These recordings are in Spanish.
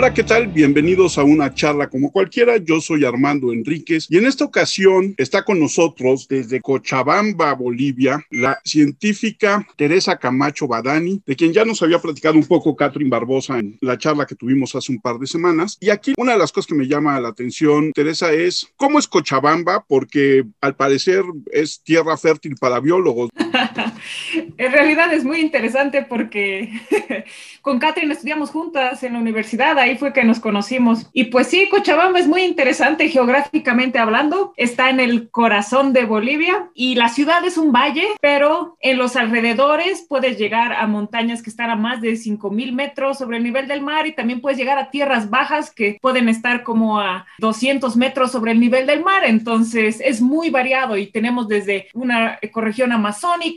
Hola, ¿qué tal? Bienvenidos a una charla como cualquiera. Yo soy Armando Enríquez y en esta ocasión está con nosotros desde Cochabamba, Bolivia, la científica Teresa Camacho Badani, de quien ya nos había platicado un poco Catherine Barbosa en la charla que tuvimos hace un par de semanas. Y aquí una de las cosas que me llama la atención, Teresa, es cómo es Cochabamba, porque al parecer es tierra fértil para biólogos. En realidad es muy interesante porque con Catherine estudiamos juntas en la universidad ahí fue que nos conocimos. Y pues sí, Cochabamba es muy interesante geográficamente hablando. Está en el corazón de Bolivia y la ciudad es un valle, pero en los alrededores puedes llegar a montañas que están a más de 5000 metros sobre el nivel del mar y también puedes llegar a tierras bajas que pueden estar como a 200 metros sobre el nivel del mar. Entonces es muy variado y tenemos desde una ecorregión amazónica,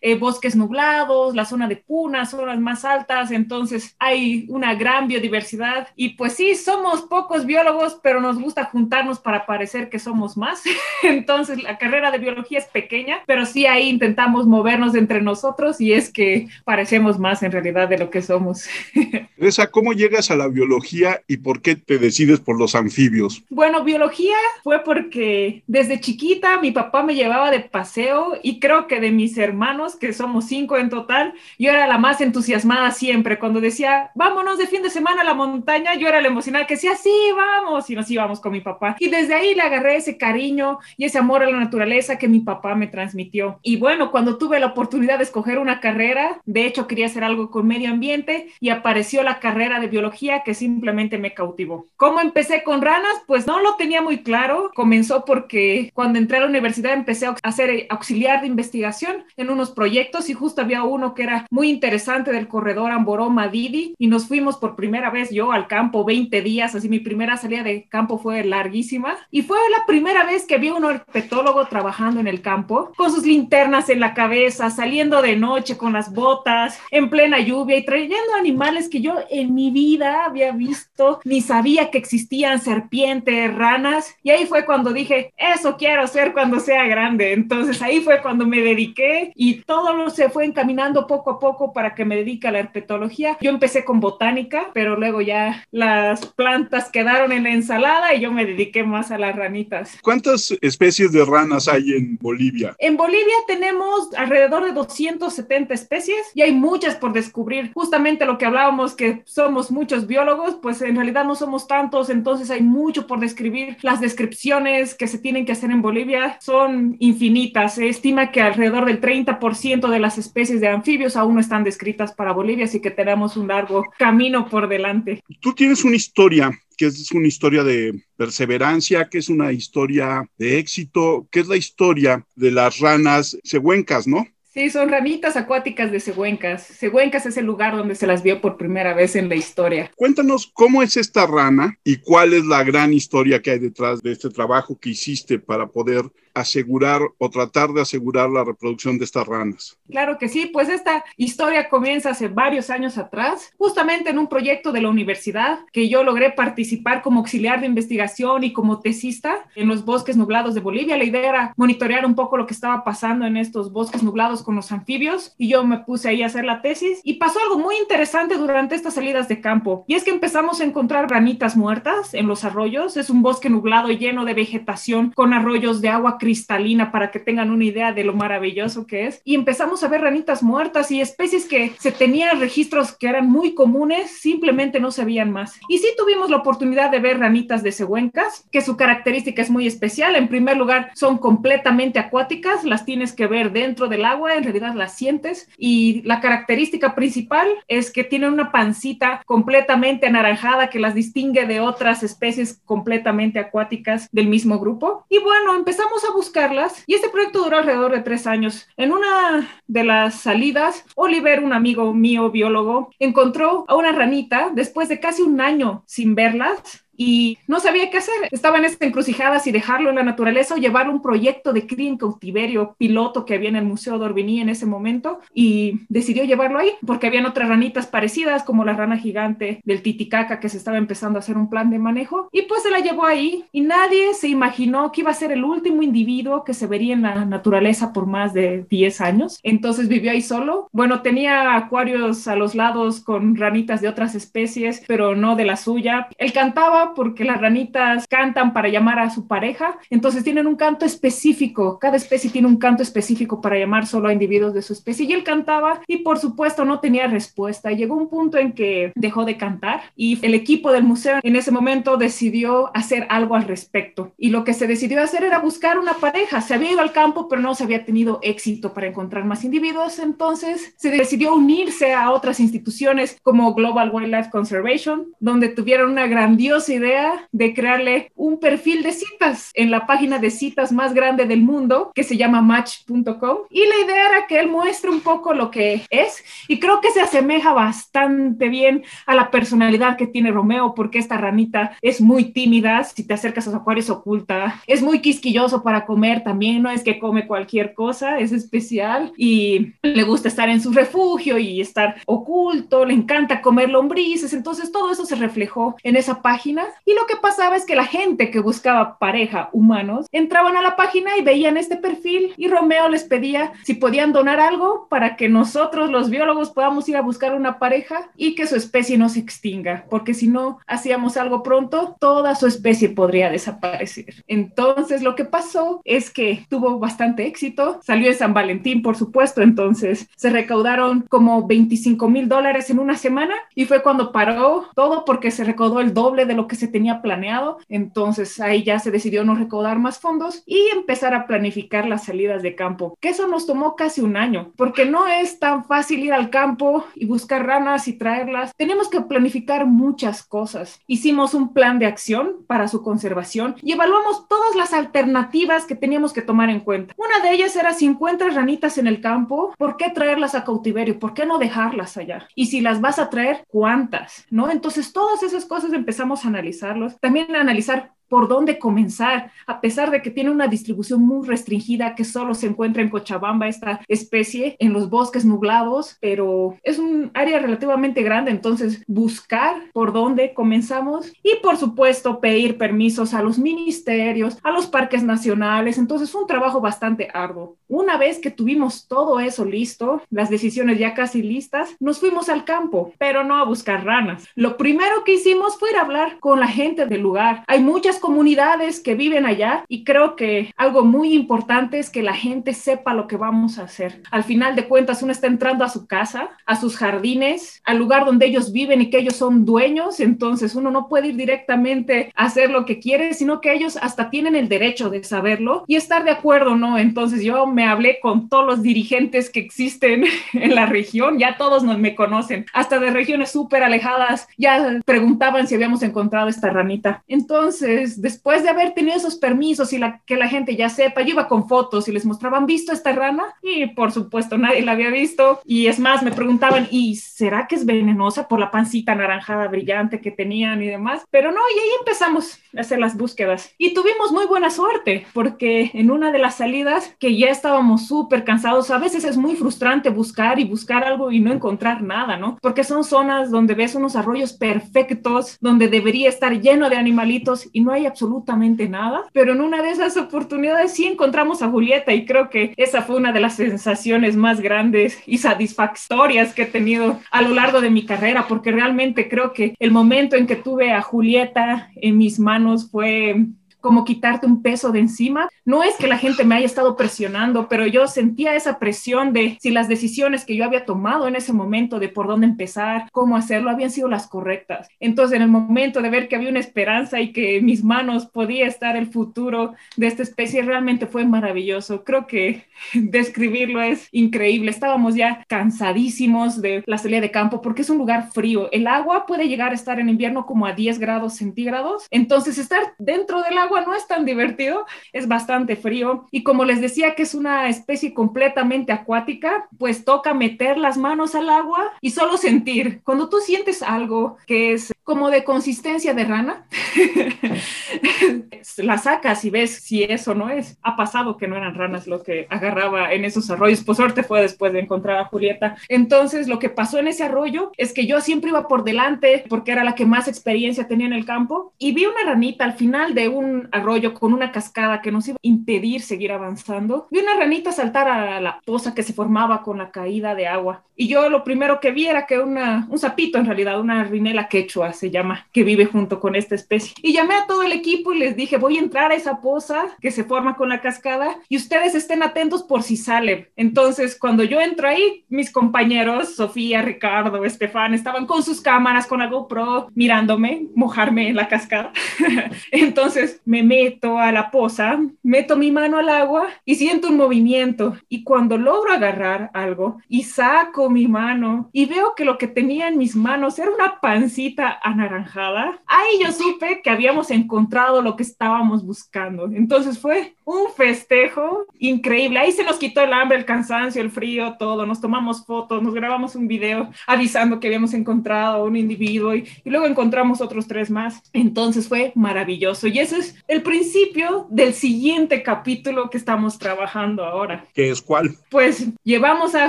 eh, bosques nublados, la zona de punas, zonas más altas. Entonces hay una gran biodiversidad y pues sí, somos pocos biólogos, pero nos gusta juntarnos para parecer que somos más. Entonces la carrera de biología es pequeña, pero sí ahí intentamos movernos entre nosotros y es que parecemos más en realidad de lo que somos. Teresa, ¿cómo llegas a la biología y por qué te decides por los anfibios? Bueno, biología fue porque desde chiquita mi papá me llevaba de paseo y creo que de mis hermanos, que somos cinco en total, yo era la más entusiasmada siempre. Cuando decía, vámonos de fin de semana a la montaña, yo era la emocionada que decía, sí, vamos, y nos íbamos con mi papá. Y desde ahí le agarré ese cariño y ese amor a la naturaleza que mi papá me transmitió. Y bueno, cuando tuve la oportunidad de escoger una carrera, de hecho quería hacer algo con medio ambiente y apareció la carrera de biología que simplemente me cautivó. ¿Cómo empecé con ranas? Pues no lo tenía muy claro. Comenzó porque cuando entré a la universidad empecé a hacer auxiliar de investigación en unos proyectos y justo había uno que era muy interesante del corredor Amboró-Madidi y nos fuimos por primera vez yo al campo 20 días, así mi primera salida de campo fue larguísima y fue la primera vez que vi un herpetólogo trabajando en el campo con sus linternas en la cabeza, saliendo de noche con las botas, en plena lluvia y trayendo animales que yo en mi vida había visto ni sabía que existían serpientes, ranas y ahí fue cuando dije, eso quiero ser cuando sea grande. Entonces ahí fue cuando me dediqué y todo se fue encaminando poco a poco para que me dedique a la herpetología. Yo empecé con botánica, pero luego ya las plantas quedaron en la ensalada y yo me dediqué más a las ranitas. ¿Cuántas especies de ranas hay en Bolivia? En Bolivia tenemos alrededor de 270 especies y hay muchas por descubrir. Justamente lo que hablábamos que somos muchos biólogos, pues en realidad no somos tantos, entonces hay mucho por describir. Las descripciones que se tienen que hacer en Bolivia son infinitas. Se estima que alrededor del 30% de las especies de anfibios aún no están descritas para Bolivia, así que tenemos un largo camino por delante. Tú tienes una historia que es una historia de perseverancia, que es una historia de éxito, que es la historia de las ranas cehuencas, ¿no? Sí, son ranitas acuáticas de Cehuencas. Cehuencas es el lugar donde se las vio por primera vez en la historia. Cuéntanos cómo es esta rana y cuál es la gran historia que hay detrás de este trabajo que hiciste para poder asegurar o tratar de asegurar la reproducción de estas ranas. Claro que sí, pues esta historia comienza hace varios años atrás, justamente en un proyecto de la universidad que yo logré participar como auxiliar de investigación y como tesista en los bosques nublados de Bolivia. La idea era monitorear un poco lo que estaba pasando en estos bosques nublados con los anfibios y yo me puse ahí a hacer la tesis y pasó algo muy interesante durante estas salidas de campo y es que empezamos a encontrar ranitas muertas en los arroyos. Es un bosque nublado lleno de vegetación con arroyos de agua cristalina para que tengan una idea de lo maravilloso que es. Y empezamos a ver ranitas muertas y especies que se tenían registros que eran muy comunes, simplemente no se veían más. Y sí tuvimos la oportunidad de ver ranitas de cehuencas, que su característica es muy especial. En primer lugar, son completamente acuáticas, las tienes que ver dentro del agua, en realidad las sientes. Y la característica principal es que tienen una pancita completamente anaranjada que las distingue de otras especies completamente acuáticas del mismo grupo. Y bueno, empezamos a buscarlas y este proyecto duró alrededor de tres años. En una de las salidas, Oliver, un amigo mío biólogo, encontró a una ranita después de casi un año sin verlas y no sabía qué hacer. Estaba en esta encrucijada si dejarlo en la naturaleza o llevarlo a un proyecto de cría en cautiverio piloto que había en el Museo de Orbini en ese momento y decidió llevarlo ahí porque habían otras ranitas parecidas como la rana gigante del Titicaca que se estaba empezando a hacer un plan de manejo y pues se la llevó ahí y nadie se imaginó que iba a ser el último individuo que se vería en la naturaleza por más de 10 años. Entonces vivió ahí solo. Bueno, tenía acuarios a los lados con ranitas de otras especies, pero no de la suya. Él cantaba porque las ranitas cantan para llamar a su pareja, entonces tienen un canto específico. Cada especie tiene un canto específico para llamar solo a individuos de su especie y él cantaba y por supuesto no tenía respuesta. Llegó un punto en que dejó de cantar y el equipo del museo en ese momento decidió hacer algo al respecto. Y lo que se decidió hacer era buscar una pareja. Se había ido al campo, pero no se había tenido éxito para encontrar más individuos. Entonces se decidió unirse a otras instituciones como Global Wildlife Conservation, donde tuvieron una grandiosa idea de crearle un perfil de citas en la página de citas más grande del mundo, que se llama match.com. Y la idea era que él muestre un poco lo que es. Y creo que se asemeja bastante bien a la personalidad que tiene Romeo, porque esta ranita es muy tímida. Si te acercas a su acuario, se oculta. Es muy quisquilloso para comer también. No es que come cualquier cosa, es especial y le gusta estar en su refugio y estar oculto. Le encanta comer lombrices. Entonces, todo eso se reflejó en esa página. Y lo que pasaba es que la gente que buscaba pareja, humanos, entraban a la página y veían este perfil y Romeo les pedía si podían donar algo para que nosotros, los biólogos, podamos ir a buscar una pareja y que su especie no se extinga, porque si no hacíamos algo pronto, toda su especie podría desaparecer. Entonces, lo que pasó es que tuvo bastante éxito, salió en San Valentín, por supuesto, entonces se recaudaron como 25 mil dólares en una semana y fue cuando paró todo porque se recaudó el doble de lo que se tenía planeado, entonces ahí ya se decidió no recaudar más fondos y empezar a planificar las salidas de campo, que eso nos tomó casi un año, porque no es tan fácil ir al campo y buscar ranas y traerlas. Tenemos que planificar muchas cosas. Hicimos un plan de acción para su conservación y evaluamos todas las alternativas que teníamos que tomar en cuenta. Una de ellas era si encuentras ranitas en el campo, ¿por qué traerlas a cautiverio? ¿Por qué no dejarlas allá? Y si las vas a traer, ¿cuántas? ¿No? Entonces todas esas cosas empezamos a analizarlos. También analizar por dónde comenzar, a pesar de que tiene una distribución muy restringida que solo se encuentra en Cochabamba esta especie, en los bosques nublados, pero es un área relativamente grande, entonces buscar por dónde comenzamos y por supuesto pedir permisos a los ministerios, a los parques nacionales, entonces un trabajo bastante arduo. Una vez que tuvimos todo eso listo, las decisiones ya casi listas, nos fuimos al campo, pero no a buscar ranas. Lo primero que hicimos fue ir a hablar con la gente del lugar. Hay muchas comunidades que viven allá y creo que algo muy importante es que la gente sepa lo que vamos a hacer. Al final de cuentas, uno está entrando a su casa, a sus jardines, al lugar donde ellos viven y que ellos son dueños, entonces uno no puede ir directamente a hacer lo que quiere, sino que ellos hasta tienen el derecho de saberlo y estar de acuerdo, ¿no? Entonces yo me hablé con todos los dirigentes que existen en la región, ya todos nos me conocen, hasta de regiones súper alejadas, ya preguntaban si habíamos encontrado esta ranita. Entonces, después de haber tenido esos permisos y que la gente ya sepa, yo iba con fotos y les mostraban, ¿visto esta rana? Y por supuesto nadie la había visto. Y es más, me preguntaban, ¿y será que es venenosa por la pancita anaranjada brillante que tenían y demás? Pero no, y ahí empezamos hacer las búsquedas. Y tuvimos muy buena suerte, porque en una de las salidas, que ya estábamos súper cansados, a veces es muy frustrante buscar y buscar algo y no encontrar nada, ¿no? Porque son zonas donde ves unos arroyos perfectos, donde debería estar lleno de animalitos y no hay absolutamente nada, pero en una de esas oportunidades sí encontramos a Julieta y creo que esa fue una de las sensaciones más grandes y satisfactorias que he tenido a lo largo de mi carrera, porque realmente creo que el momento en que tuve a Julieta en mis manos fue como quitarte un peso de encima. No es que la gente me haya estado presionando, pero yo sentía esa presión de si las decisiones que yo había tomado en ese momento de por dónde empezar, cómo hacerlo, habían sido las correctas. Entonces, en el momento de ver que había una esperanza y que en mis manos podía estar el futuro de esta especie, realmente fue maravilloso. Creo que describirlo es increíble. Estábamos ya cansadísimos de la salida de campo porque es un lugar frío. El agua puede llegar a estar en invierno como a 10 grados centígrados. Entonces, estar dentro del agua no es tan divertido, es bastante frío y como les decía que es una especie completamente acuática, pues toca meter las manos al agua y solo sentir. Cuando tú sientes algo que es como de consistencia de rana, la sacas y ves si eso no es. Ha pasado que no eran ranas lo que agarraba en esos arroyos, por suerte fue después de encontrar a Julieta. Entonces lo que pasó en ese arroyo es que yo siempre iba por delante porque era la que más experiencia tenía en el campo y vi una ranita al final de un arroyo con una cascada que nos iba a impedir seguir avanzando. Vi una ranita saltar a la poza que se formaba con la caída de agua y yo lo primero que vi era que una, un sapito en realidad, una rinela quechua, se llama, que vive junto con esta especie. Y llamé a todo el equipo y les dije, voy a entrar a esa poza que se forma con la cascada y ustedes estén atentos por si sale. Entonces, cuando yo entro ahí, mis compañeros, Sofía, Ricardo, Estefan, estaban con sus cámaras, con la GoPro, mirándome, mojarme en la cascada. Entonces, me meto a la poza, meto mi mano al agua y siento un movimiento. Y cuando logro agarrar algo y saco mi mano y veo que lo que tenía en mis manos era una pancita anaranjada, ahí yo supe que habíamos encontrado lo que estábamos buscando. Entonces fue un festejo increíble. Ahí se nos quitó el hambre, el cansancio, el frío, todo. Nos tomamos fotos, nos grabamos un video avisando que habíamos encontrado un individuo y, y luego encontramos otros tres más. Entonces fue maravilloso. Y ese es el principio del siguiente capítulo que estamos trabajando ahora. ¿Qué es cuál? Pues llevamos a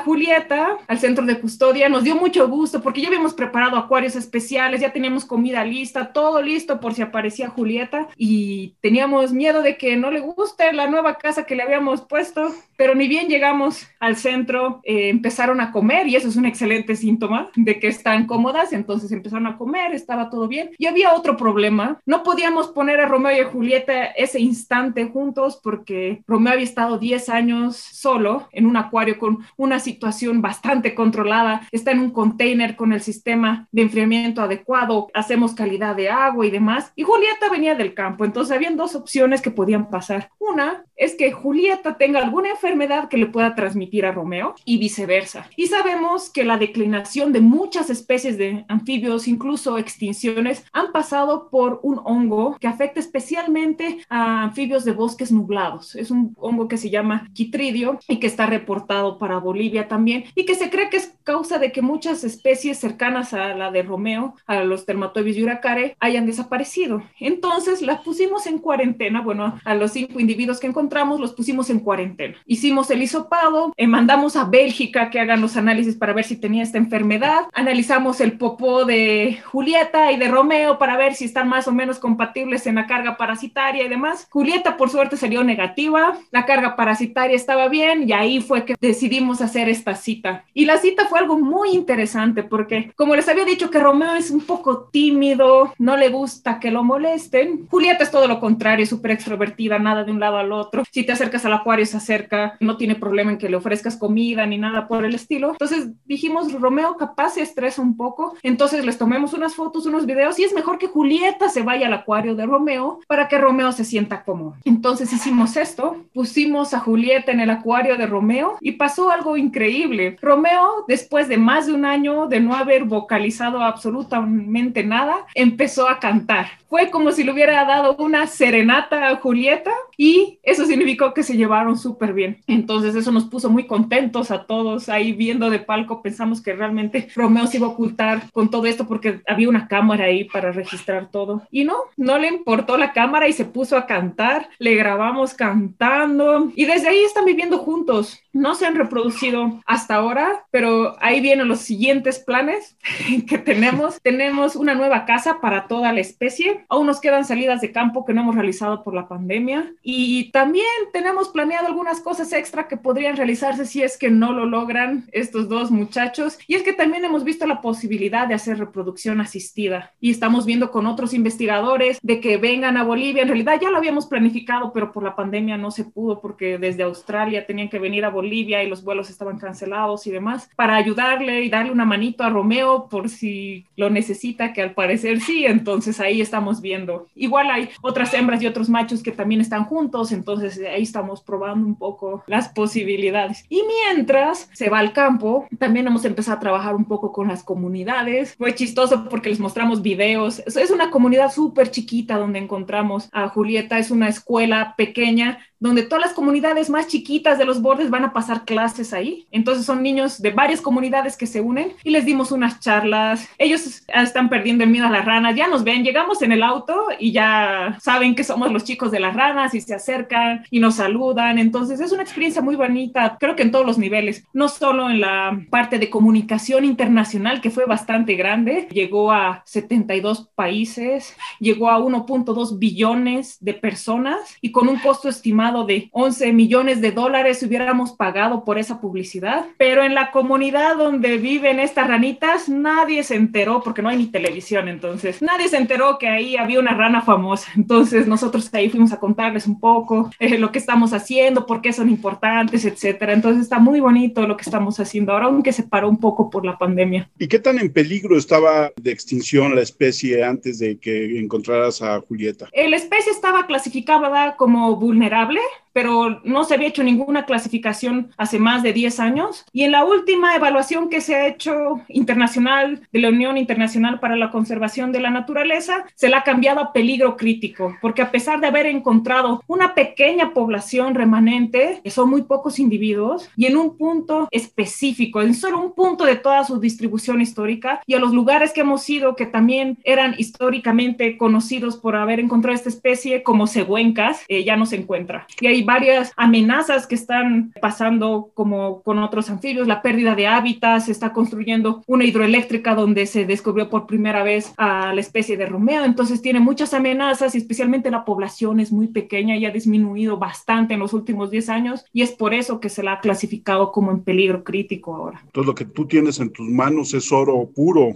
Julieta al centro de custodia. Nos dio mucho gusto porque ya habíamos preparado acuarios especiales, ya teníamos comida lista, todo listo por si aparecía Julieta y teníamos miedo de que no le guste la nueva casa que le habíamos puesto, pero ni bien llegamos al centro, eh, empezaron a comer y eso es un excelente síntoma de que están cómodas, entonces empezaron a comer, estaba todo bien. Y había otro problema, no podíamos poner a Romeo y a Julieta ese instante juntos porque Romeo había estado 10 años solo en un acuario con una situación bastante controlada, está en un container con el sistema de enfriamiento adecuado, hacemos calidad de agua y demás. Y Julieta venía del campo, entonces habían dos opciones que podían pasar. Una es que Julieta tenga alguna enfermedad que le pueda transmitir a Romeo y viceversa. Y sabemos que la declinación de muchas especies de anfibios, incluso extinciones, han pasado por un hongo que afecta especialmente a anfibios de bosques nublados. Es un hongo que se llama quitridio y que está reportado para Bolivia también y que se cree que es causa de que muchas especies cercanas a la de Romeo, a los Termatobius yuracare, hayan desaparecido. Entonces las pusimos en cuarentena, bueno, a los cinco individuos que encontramos los pusimos en cuarentena. Hicimos el hisopado, eh, mandamos a Bélgica que hagan los análisis para ver si tenía esta enfermedad, analizamos el popó de Julieta y de Romeo para ver si están más o menos compatibles en la carga parasitaria y demás. Julieta por suerte salió negativa, la carga parasitaria estaba bien y ahí fue que decidimos hacer esta cita. Y la cita fue algo muy interesante porque como les había dicho que Romeo es un poco tímido, no le gusta que lo molesten, Julieta es todo lo contrario, súper extrovertida, nada de un lado al otro. Si te acercas al acuario se acerca, no tiene problema en que le ofrezcas comida ni nada por el estilo. Entonces dijimos, Romeo capaz se estresa un poco, entonces les tomemos unas fotos, unos videos y es mejor que Julieta se vaya al acuario de Romeo para que Romeo se sienta cómodo. Entonces hicimos esto, pusimos a Julieta en el acuario de Romeo y pasó algo increíble. Romeo, después de más de un año de no haber vocalizado absolutamente nada, empezó a cantar. Fue como si le hubiera dado una serenata a Julieta y eso significó que se llevaron súper bien. Entonces eso nos puso muy contentos a todos ahí viendo de palco. Pensamos que realmente Romeo se iba a ocultar con todo esto porque había una cámara ahí para registrar todo. Y no, no le importó la cámara y se puso a cantar. Le grabamos cantando y desde ahí están viviendo juntos. No se han reproducido hasta ahora, pero ahí vienen los siguientes planes que tenemos. tenemos una nueva casa para toda la especie. Aún nos quedan salidas de campo que no hemos realizado por la pandemia. Y también tenemos planeado algunas cosas extra que podrían realizarse si es que no lo logran estos dos muchachos. Y es que también hemos visto la posibilidad de hacer reproducción asistida. Y estamos viendo con otros investigadores de que vengan a Bolivia. En realidad ya lo habíamos planificado, pero por la pandemia no se pudo porque desde Australia tenían que venir a Bolivia Bolivia y los vuelos estaban cancelados y demás, para ayudarle y darle una manito a Romeo por si lo necesita, que al parecer sí, entonces ahí estamos viendo. Igual hay otras hembras y otros machos que también están juntos, entonces ahí estamos probando un poco las posibilidades. Y mientras se va al campo, también hemos empezado a trabajar un poco con las comunidades. Fue chistoso porque les mostramos videos. Es una comunidad súper chiquita donde encontramos a Julieta, es una escuela pequeña donde todas las comunidades más chiquitas de los bordes van a pasar clases ahí. Entonces son niños de varias comunidades que se unen y les dimos unas charlas. Ellos están perdiendo el miedo a las ranas, ya nos ven, llegamos en el auto y ya saben que somos los chicos de las ranas y se acercan y nos saludan. Entonces es una experiencia muy bonita, creo que en todos los niveles, no solo en la parte de comunicación internacional, que fue bastante grande, llegó a 72 países, llegó a 1.2 billones de personas y con un costo estimado de 11 millones de dólares hubiéramos pagado por esa publicidad, pero en la comunidad donde viven estas ranitas nadie se enteró porque no hay ni televisión, entonces nadie se enteró que ahí había una rana famosa. Entonces nosotros ahí fuimos a contarles un poco eh, lo que estamos haciendo, por qué son importantes, etcétera. Entonces está muy bonito lo que estamos haciendo ahora, aunque se paró un poco por la pandemia. ¿Y qué tan en peligro estaba de extinción la especie antes de que encontraras a Julieta? La especie estaba clasificada como vulnerable Okay. Pero no se había hecho ninguna clasificación hace más de 10 años. Y en la última evaluación que se ha hecho internacional de la Unión Internacional para la Conservación de la Naturaleza, se la ha cambiado a peligro crítico, porque a pesar de haber encontrado una pequeña población remanente, que son muy pocos individuos, y en un punto específico, en solo un punto de toda su distribución histórica, y a los lugares que hemos ido que también eran históricamente conocidos por haber encontrado esta especie como cehuencas, eh, ya no se encuentra. Y hay varias amenazas que están pasando como con otros anfibios, la pérdida de hábitat, se está construyendo una hidroeléctrica donde se descubrió por primera vez a la especie de Romeo, entonces tiene muchas amenazas y especialmente la población es muy pequeña y ha disminuido bastante en los últimos 10 años y es por eso que se la ha clasificado como en peligro crítico ahora. Entonces lo que tú tienes en tus manos es oro puro.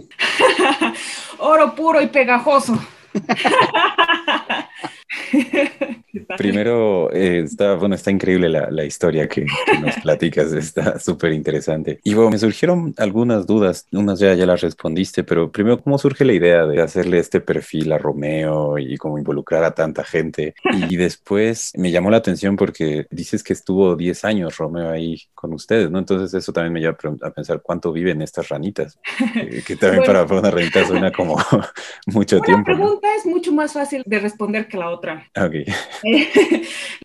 oro puro y pegajoso. Primero, eh, está, bueno, está increíble la, la historia que, nos platicas, está súper interesante. Y bueno, me surgieron algunas dudas, unas ya, ya las respondiste, pero primero, ¿cómo surge la idea de hacerle este perfil a Romeo y cómo involucrar a tanta gente? Y después me llamó la atención porque dices que estuvo 10 años Romeo ahí con ustedes, ¿no? Entonces eso también me lleva a pensar cuánto viven estas ranitas, que también para, una ranita suena como mucho tiempo. La pregunta es mucho más fácil de responder que la otra. Ok.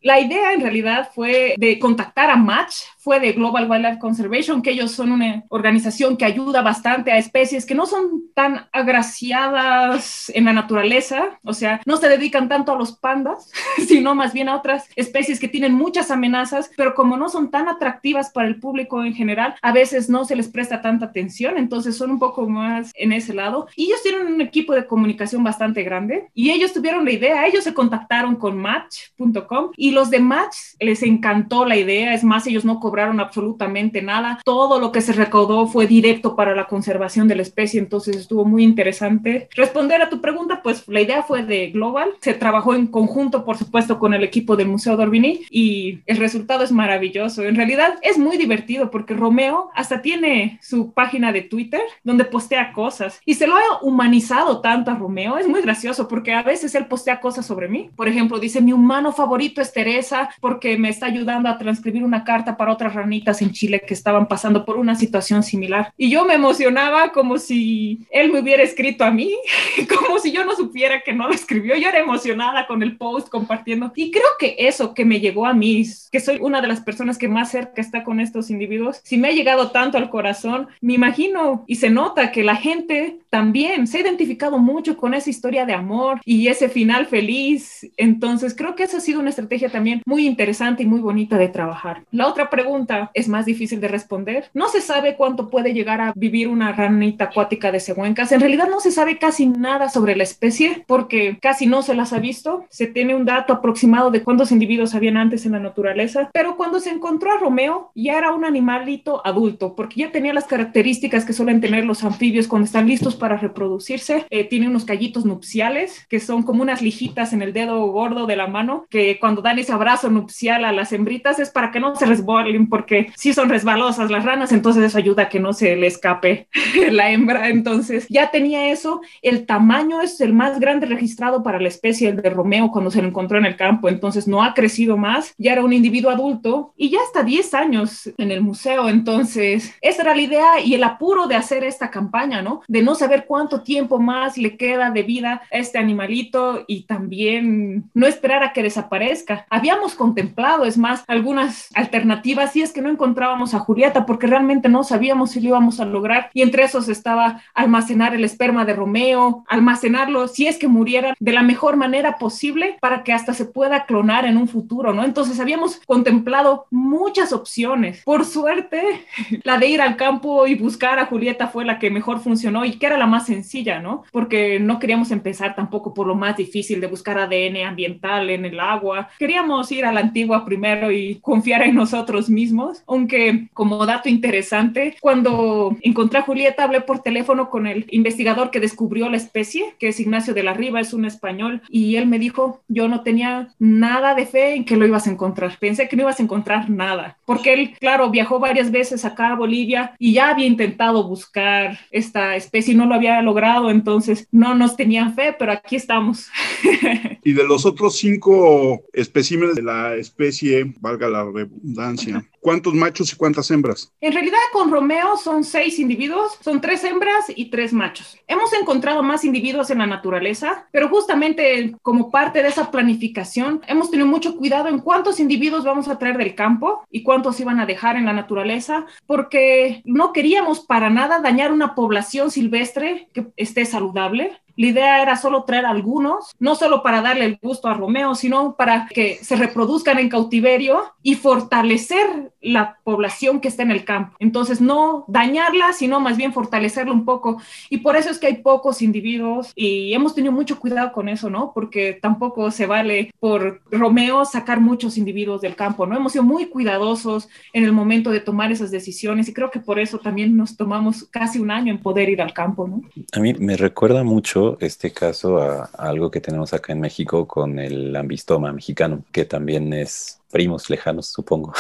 La idea en realidad fue de contactar a Match, fue de Global Wildlife Conservation, que ellos son una organización que ayuda bastante a especies que no son tan agraciadas en la naturaleza, o sea, no se dedican tanto a los pandas, sino más bien a otras especies que tienen muchas amenazas, pero como no son tan atractivas para el público en general, a veces no se les presta tanta atención, entonces son un poco más en ese lado. Y ellos tienen un equipo de comunicación bastante grande y ellos tuvieron la idea, ellos se contactaron con Match.com y los de Match les encantó la idea, es más, ellos no cobraron absolutamente nada. Todo lo que se recaudó fue directo para la conservación de la especie, entonces estuvo muy interesante. Responder a tu pregunta, pues la idea fue de Global. Se trabajó en conjunto, por supuesto, con el equipo del Museo d'Orbigny y el resultado es maravilloso. En realidad es muy divertido porque Romeo hasta tiene su página de Twitter donde postea cosas y se lo ha humanizado tanto a Romeo. Es muy gracioso porque a veces él postea cosas sobre mí. Por ejemplo, dice, mi humano favorito es Teresa porque me está ayudando a transcribir una carta para otras ranitas en Chile que estaban pasando por una situación similar. Y yo me emocionaba como si él me hubiera escrito a mí, como si yo no supiera que no lo escribió. Yo era emocionada con el post compartiendo. Y creo que eso que me llegó a mí, que soy una de las personas que más cerca está con estos individuos, si me ha llegado tanto al corazón, me imagino y se nota que la gente también se ha identificado mucho con esa historia de amor y ese final feliz. Entonces creo que esa ha sido una estrategia también muy interesante y muy bonita de trabajar. La otra pregunta es más difícil de responder. No se sabe cuánto puede llegar a vivir una ranita acuática de cehuencas. En realidad no se sabe casi nada sobre la especie porque casi no se las ha visto. Se tiene un dato aproximado de cuántos individuos habían antes en la naturaleza, pero cuando se encontró a Romeo ya era un animalito adulto porque ya tenía las características que suelen tener los anfibios cuando están listos para reproducirse. Eh, tiene unos callitos nupciales que son como unas lijitas en el dedo gordo de la mano que cuando dan ese abrazo nupcial a las hembritas es para que no se resbalen porque sí son resbalosas las ranas, entonces eso ayuda a que no se le escape la hembra. Entonces ya tenía eso. El tamaño es el más grande registrado para la especie, el de Romeo, cuando se lo encontró en el campo. Entonces no ha crecido más. Ya era un individuo adulto y ya hasta 10 años en el museo. Entonces esa era la idea y el apuro de hacer esta campaña, ¿no? De no saber cuánto tiempo más le queda de vida a este animalito y también no esperar a que desaparezca. Habíamos contemplado, es más, algunas alternativas y es que no encontrábamos a Julieta porque realmente no sabíamos si lo íbamos a lograr y entre esos estaba almacenar el esperma de Romeo, almacenarlo si es que muriera de la mejor manera posible para que hasta se pueda clonar en un futuro, ¿no? Entonces habíamos contemplado muchas opciones. Por suerte, la de ir al campo y buscar a Julieta fue la que mejor funcionó y que era la más sencilla, ¿no? Porque no queríamos empezar tampoco por lo más difícil de buscar ADN ambiental en el agua. Queríamos ir a la antigua primero y confiar en nosotros mismos, aunque como dato interesante, cuando encontré a Julieta hablé por teléfono con el investigador que descubrió la especie, que es Ignacio de la Riva, es un español, y él me dijo, yo no tenía nada de fe en que lo ibas a encontrar. Pensé que no ibas a encontrar nada, porque él, claro, viajó varias veces acá a Bolivia y ya había intentado buscar esta especie y no lo había logrado, entonces no nos tenían fe, pero aquí estamos. y de los otros cinco especímenes de la especie, valga la redundancia, ¿cuántos machos y cuántas hembras? En realidad con Romeo son seis individuos, son tres hembras y tres machos. Hemos encontrado más individuos en la naturaleza, pero justamente como parte de esa planificación hemos tenido mucho cuidado en cuántos individuos vamos a traer del campo y cuántos iban a dejar en la naturaleza, porque no queríamos para nada dañar una población silvestre que esté saludable. La idea era solo traer algunos, no solo para darle el gusto a Romeo, sino para que se reproduzcan en cautiverio y fortalecer la población que está en el campo. Entonces, no dañarla, sino más bien fortalecerla un poco. Y por eso es que hay pocos individuos y hemos tenido mucho cuidado con eso, ¿no? Porque tampoco se vale por Romeo sacar muchos individuos del campo, ¿no? Hemos sido muy cuidadosos en el momento de tomar esas decisiones y creo que por eso también nos tomamos casi un año en poder ir al campo, ¿no? A mí me recuerda mucho este caso a, algo que tenemos acá en México con el ambistoma mexicano, que también es primos lejanos, supongo.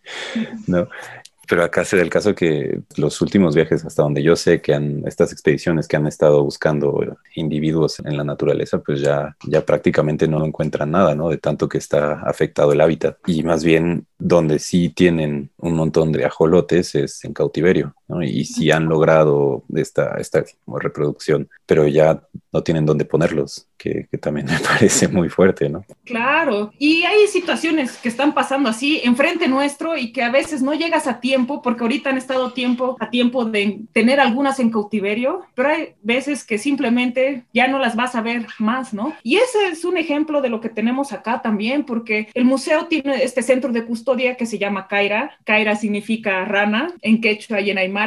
¿No? Pero acá se da el caso que los últimos viajes, hasta donde yo sé que han, estas expediciones que han estado buscando individuos en la naturaleza, pues ya, ya prácticamente no encuentran nada, ¿no? De tanto que está afectado el hábitat. Y más bien donde sí tienen un montón de ajolotes es en cautiverio, ¿no? Y sí han logrado esta, esta reproducción, pero ya no tienen dónde ponerlos, que, que, también me parece muy fuerte, ¿no? Claro, y hay situaciones que están pasando así enfrente nuestro y que a veces no llegas a tiempo, porque ahorita han estado tiempo a tiempo de tener algunas en cautiverio, pero hay veces que simplemente ya no las vas a ver más, ¿no? Y ese es un ejemplo de lo que tenemos acá también, porque el museo tiene este centro de custodia que se llama Kaira. Kaira significa rana en quechua y en aymara,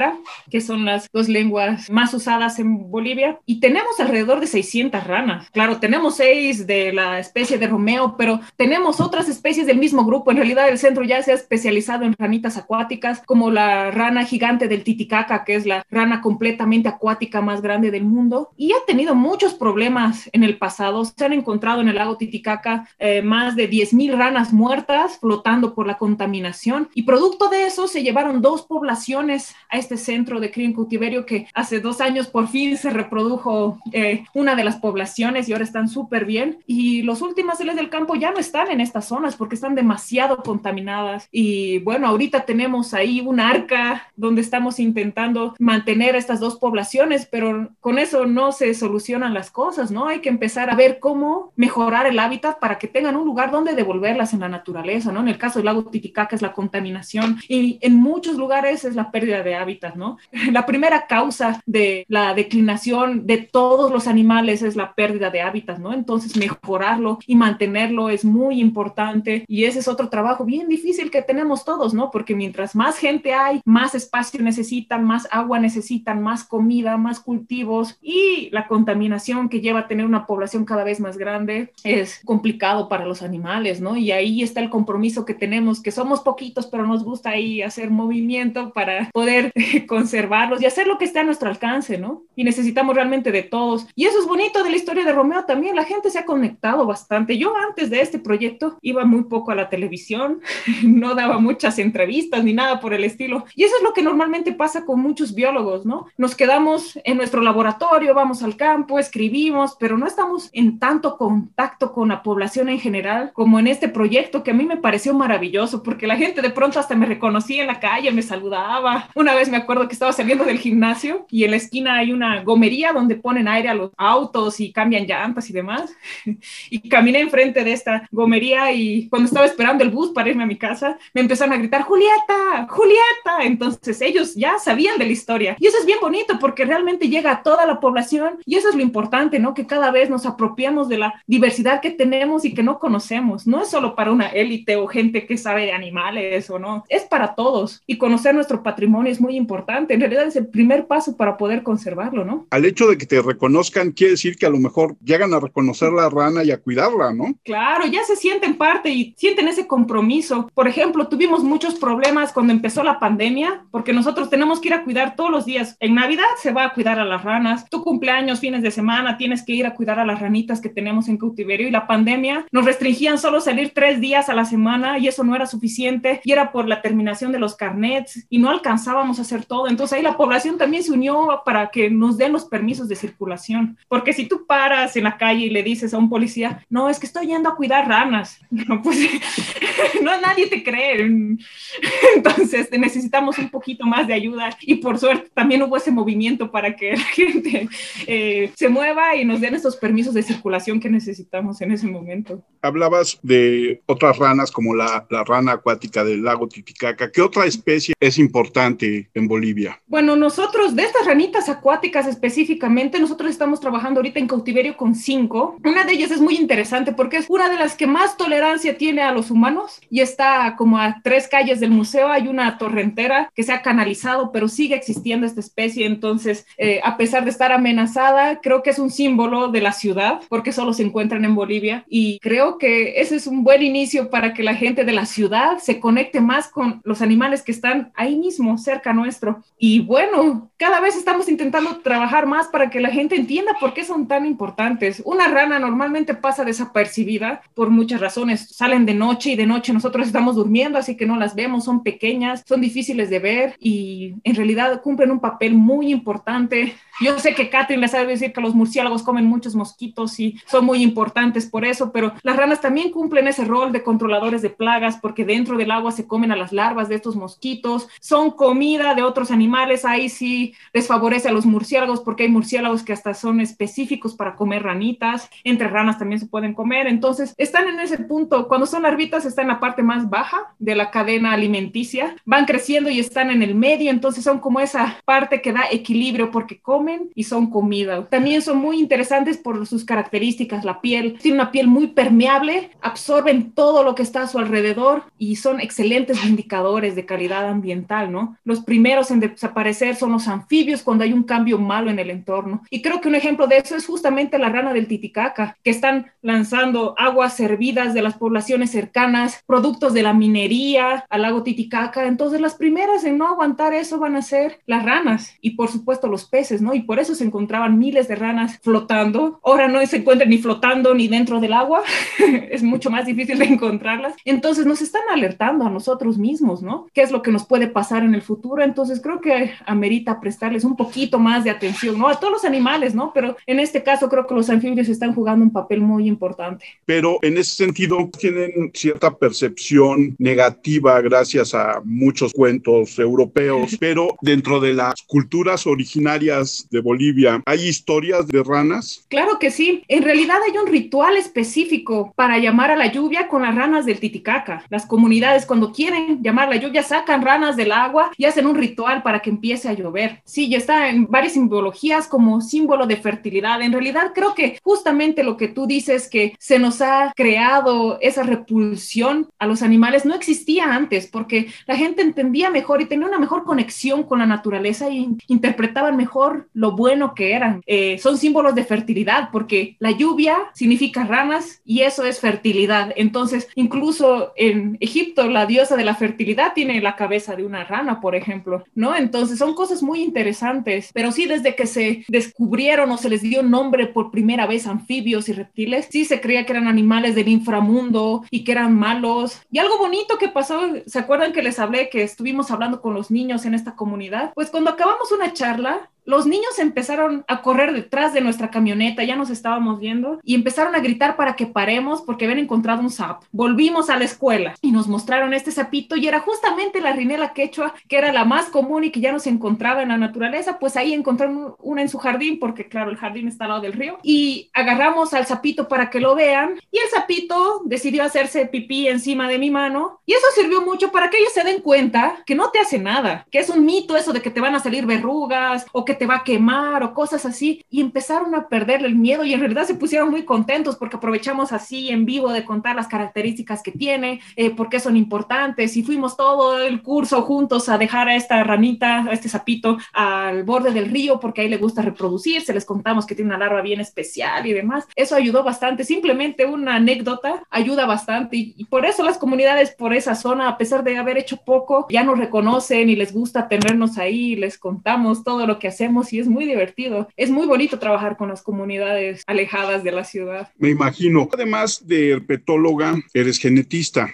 que son las dos lenguas más usadas en Bolivia, y tenemos alrededor de 600 ranas. Claro, tenemos seis de la especie de Romeo, pero tenemos otras especies del mismo grupo. En realidad el centro ya se ha especializado en ranitas acuáticas, como la rana gigante del Titicaca, que es la rana completamente acuática más grande del mundo, y ha tenido muchos problemas en el pasado. Se han encontrado en el lago Titicaca eh, más de 10.000 ranas muertas flotando por la contaminación, y producto de eso se llevaron dos poblaciones a este centro de cría en cautiverio que hace dos años por fin se reprodujo eh, una de las poblaciones y ahora están súper bien. Y los últimos celes del campo ya no están en estas zonas porque están demasiado contaminadas. Y bueno, ahorita tenemos ahí un arca donde estamos intentando mantener estas dos poblaciones, pero con eso no se solucionan las cosas, ¿no? Hay que empezar a ver cómo mejorar el hábitat para que tengan un lugar donde devolverlas en la naturaleza, ¿no? En el caso del lago Titicaca es la contaminación y en muchos lugares es la pérdida de hábitat, ¿no? La primera causa de la declinación de todos los animales es la pérdida de hábitat, ¿no? Entonces mejorarlo y mantenerlo es muy importante y ese es otro trabajo bien difícil que tenemos todos, ¿no? Porque mientras más gente hay, más espacio necesitan, más agua necesitan, más comida, más cultivos y la contaminación que lleva a tener una población cada vez más grande es complicado para los animales, ¿no? Y ahí está el compromiso que tenemos que somos poquitos, pero nos gusta ahí hacer movimiento para poder conservarlos y hacer lo que esté a nuestro alcance, ¿no? Y necesitamos realmente de todos. Y eso es bonito de la historia de Romeo también, la gente se ha conectado bastante. Yo antes de este proyecto iba muy poco a la televisión, no daba muchas entrevistas ni nada por el estilo. Y eso es lo que normalmente pasa con muchos biólogos, ¿no? Nos quedamos en nuestro laboratorio, vamos al campo, escribimos, pero no estamos en tanto contacto con la población en general como en este proyecto que a mí me pareció maravilloso, porque la gente de pronto hasta me reconocía en la calle, me saludaba. Una vez me acuerdo que estaba saliendo del gimnasio y en la esquina hay una gomería donde ponen aire a los autos y cambian llantas y demás. Y caminé enfrente de esta gomería y cuando estaba esperando el bus para irme a mi casa, me empezaron a gritar, Julieta, Julieta. Entonces ellos ya sabían de la historia. Y eso es bien bonito porque realmente llega a toda la población y eso es lo importante, ¿no? Que cada vez nos apropiamos de la diversidad que tenemos y que no conocemos. No es solo para una élite o gente que sabe de animales o no, es para todos. Y conocer nuestro patrimonio es muy importante. En realidad es el primer paso para poder conservarlo, ¿no? Al hecho de que te reconozcan quiere decir que a lo mejor llegan a reconocer la rana y a cuidarla, ¿no? Claro, ya se sienten parte y sienten ese compromiso. Por ejemplo, tuvimos muchos problemas cuando empezó la pandemia, porque nosotros tenemos que ir a cuidar todos los días. En Navidad se va a cuidar a las ranas, tu cumpleaños, fines de semana, tienes que ir a cuidar a las ranitas que tenemos en cautiverio y la pandemia nos restringían solo salir tres días a la semana y eso no era suficiente y era por la terminación de los carnets y no alcanzábamos a hacer todo. Entonces ahí la población también se unió para que nos den los permisos de circulación, porque si tú paras en la calle y le dices a un policía, no, es que estoy yendo a cuidar ranas, no, pues no, nadie te cree. Entonces necesitamos un poquito más de ayuda y por suerte también hubo ese movimiento para que la gente eh, se mueva y nos den esos permisos de circulación que necesitamos en ese momento. Hablabas de otras ranas como la, la rana acuática del lago Titicaca. ¿Qué otra especie es importante en Bolivia? Bueno, nosotros de estas ranitas acuáticas específicamente, nosotros estamos trabajando ahorita en cautiverio con cinco. Una de ellas es muy interesante porque es una de las que más tolerancia tiene a los humanos y está como a tres calles del museo. Hay una torrentera que se ha canalizado, pero sigue existiendo esta especie. Entonces, eh, a pesar de estar amenazada, creo que es un símbolo de la ciudad porque solo se encuentran en Bolivia y creo que ese es un buen inicio para que la gente de la ciudad se conecte más con los animales que están ahí mismo, cerca nuestro. Y bueno, cada vez estamos intentando trabajar más para que la gente entienda por qué son tan importantes. Una rana normalmente pasa desapercibida por muchas razones. Salen de noche y de noche nosotros estamos durmiendo, así que no las vemos, son pequeñas, son difíciles de ver y en realidad cumplen un papel muy importante. Yo sé que Catherine les sabe decir que los murciélagos comen muchos mosquitos y son muy importantes por eso, pero las ranas también cumplen ese rol de controladores de plagas porque dentro del agua se comen a las larvas de estos mosquitos, son comida de otros animales, ahí sí les favorece a los murciélagos porque hay murciélagos que hasta son específicos para comer ranitas, entre ranas también se pueden comer, entonces están en ese punto, cuando son larvitas están en la parte más baja de la cadena alimenticia, van creciendo y están en el medio, entonces son como esa parte que da equilibrio porque comen y son comida. También son muy interesantes por sus características, la piel, tiene una piel muy permeable, absorben todo lo que está a su alrededor y son excelentes indicadores de calidad ambiental, ¿no? Los primeros en desaparecer son los anfibios cuando hay un cambio malo en el entorno. Y creo que un ejemplo de eso es justamente la rana del Titicaca, que están lanzando aguas servidas de las poblaciones cercanas, productos de la minería al lago Titicaca. Entonces las primeras en no aguantar eso van a ser las ranas y por supuesto los peces, ¿no? Y por eso se encontraban miles de ranas flotando. Ahora no se encuentran ni flotando ni dentro del agua. es mucho más difícil de encontrarlas. Entonces nos están alertando a nosotros mismos, ¿no? ¿Qué es lo que nos puede pasar en el futuro? Entonces creo que amerita prestarles un poquito más de atención, ¿no? A todos los animales, ¿no? Pero en este caso creo que los anfibios están jugando un papel muy importante. Pero en ese sentido tienen cierta percepción negativa gracias a muchos cuentos europeos, pero dentro de las culturas originarias de Bolivia, ¿hay historias de ranas? Claro que sí. En realidad hay un ritual específico para llamar a la lluvia con las ranas del Titicaca. Las comunidades cuando quieren llamar la lluvia sacan ranas del agua y hacen un ritual para que empiece a llover. Sí, ya está en varias simbologías como símbolo de fertilidad. En realidad creo que justamente lo que tú dices que se nos ha creado esa repulsión a los animales no existía antes porque la gente entendía mejor y tenía una mejor conexión con la naturaleza y interpretaban mejor lo bueno que eran. Eh, son símbolos de fertilidad porque la lluvia significa ranas y eso es fertilidad. Entonces, incluso en Egipto la diosa de la fertilidad tiene la cabeza de una rana, por ejemplo, ¿no? Entonces son cosas muy interesantes, pero sí desde que se descubrieron o se les dio nombre por primera vez anfibios y reptiles, sí se creía que eran animales del inframundo y que eran malos. Y algo bonito que pasó, ¿se acuerdan que les hablé que estuvimos hablando con los niños en esta comunidad? Pues cuando acabamos una charla, los niños empezaron a correr detrás de nuestra camioneta, ya nos estábamos viendo, y empezaron a gritar para que paremos porque habían encontrado un sapo. Volvimos a la escuela y nos mostraron este sapito y era justamente la rinela quechua, que era la más común y que ya no se encontraba en la naturaleza, pues ahí encontraron una en su jardín, porque claro, el jardín está al lado del río, y agarramos al sapito para que lo vean, y el sapito decidió hacerse pipí encima de mi mano, y eso sirvió mucho para que ellos se den cuenta que no te hace nada, que es un mito eso de que te van a salir verrugas o que te va a quemar o cosas así. Y empezaron a perderle el miedo y en realidad se pusieron muy contentos porque aprovechamos así en vivo de contar las características que tiene, eh, por qué son importantes y fuimos todo el curso juntos a dejar a esta ranita, a este sapito al borde del río porque ahí le gusta reproducirse, les contamos que tiene una larva bien especial y demás. Eso ayudó bastante, simplemente una anécdota ayuda bastante y, y por eso las comunidades por esa zona, a pesar de haber hecho poco, ya nos reconocen y les gusta tenernos ahí, les contamos todo lo que y es muy divertido. Es muy bonito trabajar con las comunidades alejadas de la ciudad. Me imagino. Además de herpetóloga, eres genetista.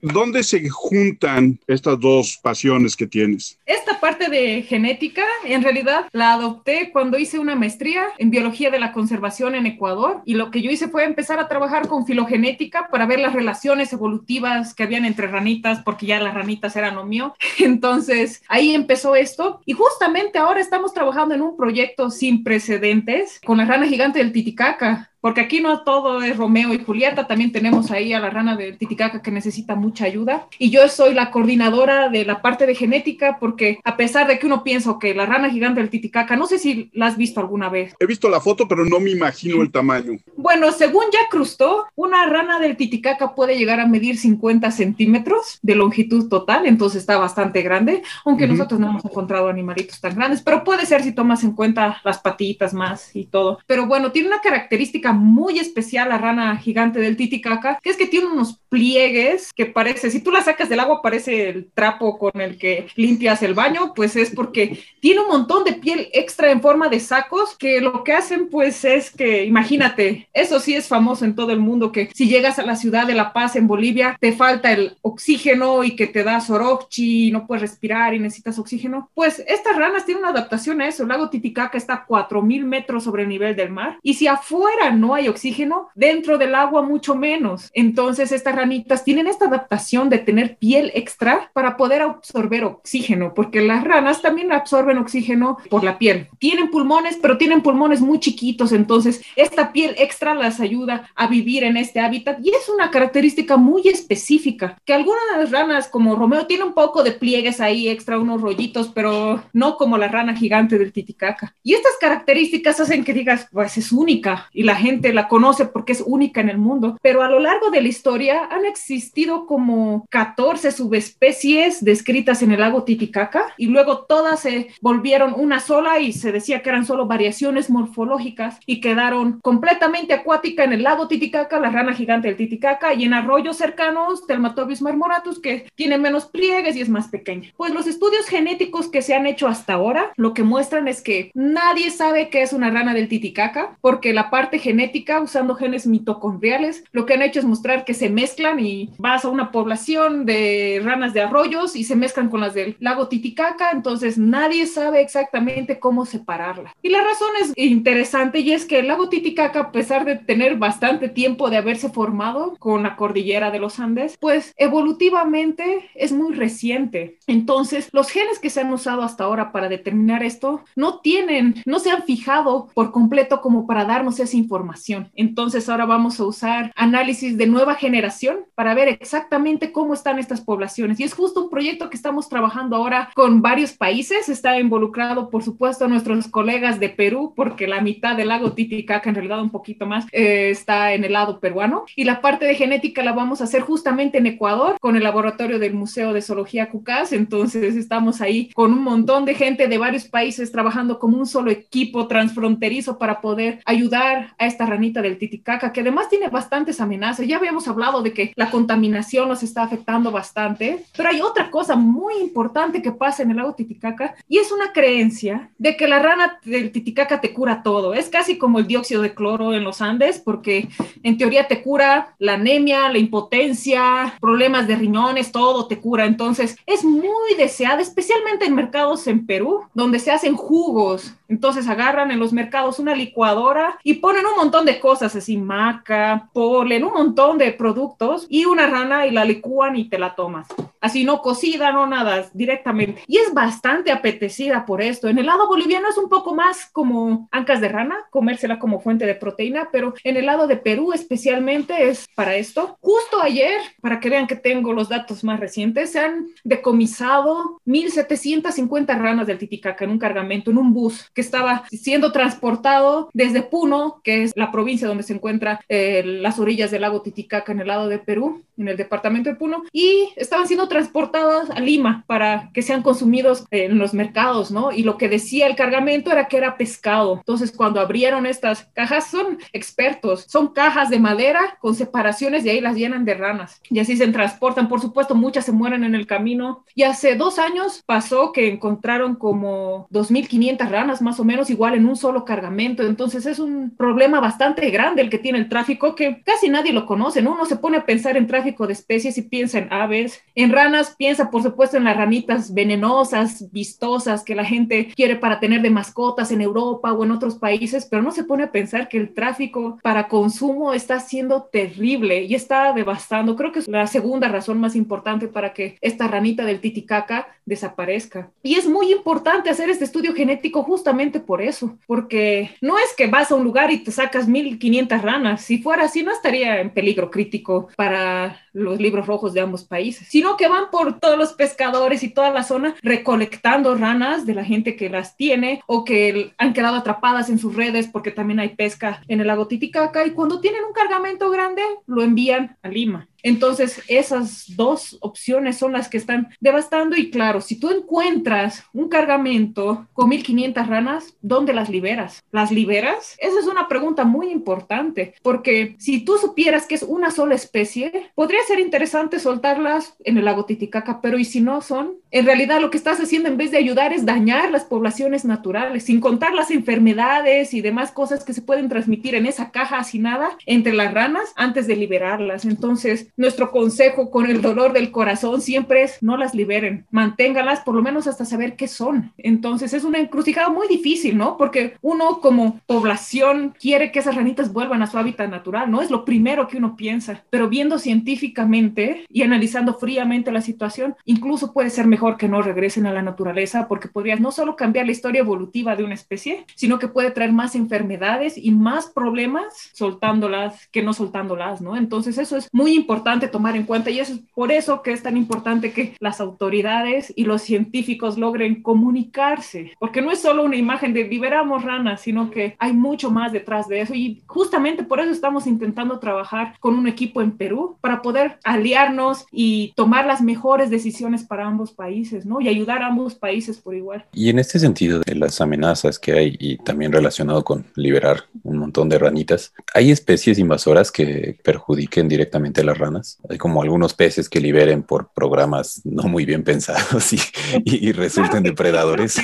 ¿Dónde se juntan estas dos pasiones que tienes? Esta parte de genética, en realidad, la adopté cuando hice una maestría en biología de la conservación en Ecuador y lo que yo hice fue empezar a trabajar con filogenética para ver las relaciones evolutivas que habían entre ranitas, porque ya las ranitas eran lo mío. Entonces, ahí empezó esto y justamente ahora estamos trabajando en un proyecto sin precedentes con la rana gigante del Titicaca porque aquí no todo es Romeo y Julieta, también tenemos ahí a la rana de Titicaca que necesita mucha ayuda. Y yo soy la coordinadora de la parte de genética, porque a pesar de que uno piensa que la rana gigante del Titicaca, no sé si la has visto alguna vez. He visto la foto, pero no me imagino el tamaño. Bueno, según ya Crustó, una rana del Titicaca puede llegar a medir 50 centímetros de longitud total, entonces está bastante grande, aunque nosotros no hemos encontrado animalitos tan grandes, pero puede ser si tomas en cuenta las patitas más y todo. Pero bueno, tiene una característica muy especial la rana gigante del Titicaca, que es que tiene unos pliegues que parece, si tú la sacas del agua, parece el trapo con el que limpias el baño, pues es porque tiene un montón de piel extra en forma de sacos que lo que hacen pues es que, imagínate, eso sí es famoso en todo el mundo, que si llegas a la ciudad de La Paz en Bolivia, te falta el oxígeno y que te da sorochi y no puedes respirar y necesitas oxígeno, pues estas ranas tienen una adaptación a eso. El lago Titicaca está a 4.000 metros sobre el nivel del mar y si afuera no no hay oxígeno, dentro del agua mucho menos. Entonces estas ranitas tienen esta adaptación de tener piel extra para poder absorber oxígeno, porque las ranas también absorben oxígeno por la piel. Tienen pulmones, pero tienen pulmones muy chiquitos, entonces esta piel extra las ayuda a vivir en este hábitat y es una característica muy específica, que algunas ranas como Romeo tienen un poco de pliegues ahí extra, unos rollitos, pero no como la rana gigante del Titicaca. Y estas características hacen que digas, pues es única y la gente la conoce porque es única en el mundo, pero a lo largo de la historia han existido como 14 subespecies descritas en el lago Titicaca y luego todas se volvieron una sola y se decía que eran solo variaciones morfológicas y quedaron completamente acuática en el lago Titicaca, la rana gigante del Titicaca y en arroyos cercanos, Telmatobius marmoratus, que tiene menos pliegues y es más pequeña. Pues los estudios genéticos que se han hecho hasta ahora lo que muestran es que nadie sabe qué es una rana del Titicaca porque la parte genética usando genes mitocondriales. Lo que han hecho es mostrar que se mezclan y vas a una población de ranas de arroyos y se mezclan con las del lago Titicaca, entonces nadie sabe exactamente cómo separarla. Y la razón es interesante y es que el lago Titicaca, a pesar de tener bastante tiempo de haberse formado con la cordillera de los Andes, pues evolutivamente es muy reciente. Entonces, los genes que se han usado hasta ahora para determinar esto no tienen, no se han fijado por completo como para darnos esa información entonces ahora vamos a usar análisis de nueva generación para ver exactamente cómo están estas poblaciones. Y es justo un proyecto que estamos trabajando ahora con varios países. Está involucrado, por supuesto, nuestros colegas de Perú, porque la mitad del lago Titicaca, en realidad un poquito más, eh, está en el lado peruano. Y la parte de genética la vamos a hacer justamente en Ecuador con el laboratorio del Museo de Zoología Cucas. Entonces estamos ahí con un montón de gente de varios países trabajando como un solo equipo transfronterizo para poder ayudar a esta ranita del Titicaca, que además tiene bastantes amenazas. Ya habíamos hablado de que la contaminación nos está afectando bastante, pero hay otra cosa muy importante que pasa en el lago Titicaca y es una creencia de que la rana del Titicaca te cura todo. Es casi como el dióxido de cloro en los Andes, porque en teoría te cura la anemia, la impotencia, problemas de riñones, todo te cura. Entonces es muy deseada, especialmente en mercados en Perú, donde se hacen jugos entonces agarran en los mercados una licuadora y ponen un montón de cosas, así maca, polen, un montón de productos y una rana y la licúan y te la tomas. Así no cocida, no nada, directamente. Y es bastante apetecida por esto. En el lado boliviano es un poco más como ancas de rana, comérsela como fuente de proteína, pero en el lado de Perú especialmente es para esto. Justo ayer, para que vean que tengo los datos más recientes, se han decomisado 1.750 ranas del Titicaca en un cargamento, en un bus que estaba siendo transportado desde Puno, que es la provincia donde se encuentra eh, las orillas del lago Titicaca en el lado de Perú, en el departamento de Puno, y estaban siendo transportadas a Lima para que sean consumidos en los mercados, ¿no? Y lo que decía el cargamento era que era pescado. Entonces, cuando abrieron estas cajas, son expertos, son cajas de madera con separaciones y ahí las llenan de ranas. Y así se transportan. Por supuesto, muchas se mueren en el camino. Y hace dos años pasó que encontraron como 2.500 ranas más o menos igual en un solo cargamento. Entonces es un problema bastante grande el que tiene el tráfico que casi nadie lo conoce. ¿no? Uno se pone a pensar en tráfico de especies y piensa en aves. En ranas piensa, por supuesto, en las ranitas venenosas, vistosas que la gente quiere para tener de mascotas en Europa o en otros países, pero no se pone a pensar que el tráfico para consumo está siendo terrible y está devastando. Creo que es la segunda razón más importante para que esta ranita del Titicaca desaparezca. Y es muy importante hacer este estudio genético justamente por eso, porque no es que vas a un lugar y te sacas 1500 ranas, si fuera así no estaría en peligro crítico para los libros rojos de ambos países, sino que van por todos los pescadores y toda la zona recolectando ranas de la gente que las tiene o que han quedado atrapadas en sus redes porque también hay pesca en el lago Titicaca y cuando tienen un cargamento grande lo envían a Lima. Entonces, esas dos opciones son las que están devastando y claro, si tú encuentras un cargamento con 1500 ranas, ¿dónde las liberas? ¿Las liberas? Esa es una pregunta muy importante, porque si tú supieras que es una sola especie, podría ser interesante soltarlas en el lago Titicaca, pero ¿y si no son? En realidad lo que estás haciendo en vez de ayudar es dañar las poblaciones naturales, sin contar las enfermedades y demás cosas que se pueden transmitir en esa caja nada entre las ranas antes de liberarlas. Entonces, nuestro consejo con el dolor del corazón siempre es no las liberen, manténgalas por lo menos hasta saber qué son. Entonces es una encrucijada muy difícil, ¿no? Porque uno como población quiere que esas ranitas vuelvan a su hábitat natural, ¿no? Es lo primero que uno piensa, pero viendo científicamente y analizando fríamente la situación, incluso puede ser mejor que no regresen a la naturaleza porque podrías no solo cambiar la historia evolutiva de una especie, sino que puede traer más enfermedades y más problemas soltándolas que no soltándolas, ¿no? Entonces eso es muy importante tomar en cuenta y es por eso que es tan importante que las autoridades y los científicos logren comunicarse, porque no es solo una imagen de liberamos ranas, sino que hay mucho más detrás de eso y justamente por eso estamos intentando trabajar con un equipo en Perú para poder aliarnos y tomar las mejores decisiones para ambos países, ¿no? Y ayudar a ambos países por igual. Y en este sentido de las amenazas que hay y también relacionado con liberar un montón de ranitas, ¿hay especies invasoras que perjudiquen directamente a las ranas? Hay como algunos peces que liberen por programas no muy bien pensados y, y resulten depredadores.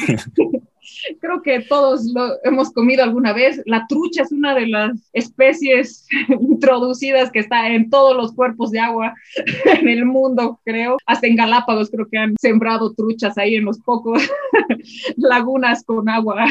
Creo que todos lo hemos comido alguna vez. La trucha es una de las especies introducidas que está en todos los cuerpos de agua en el mundo, creo. Hasta en Galápagos creo que han sembrado truchas ahí en los pocos lagunas con agua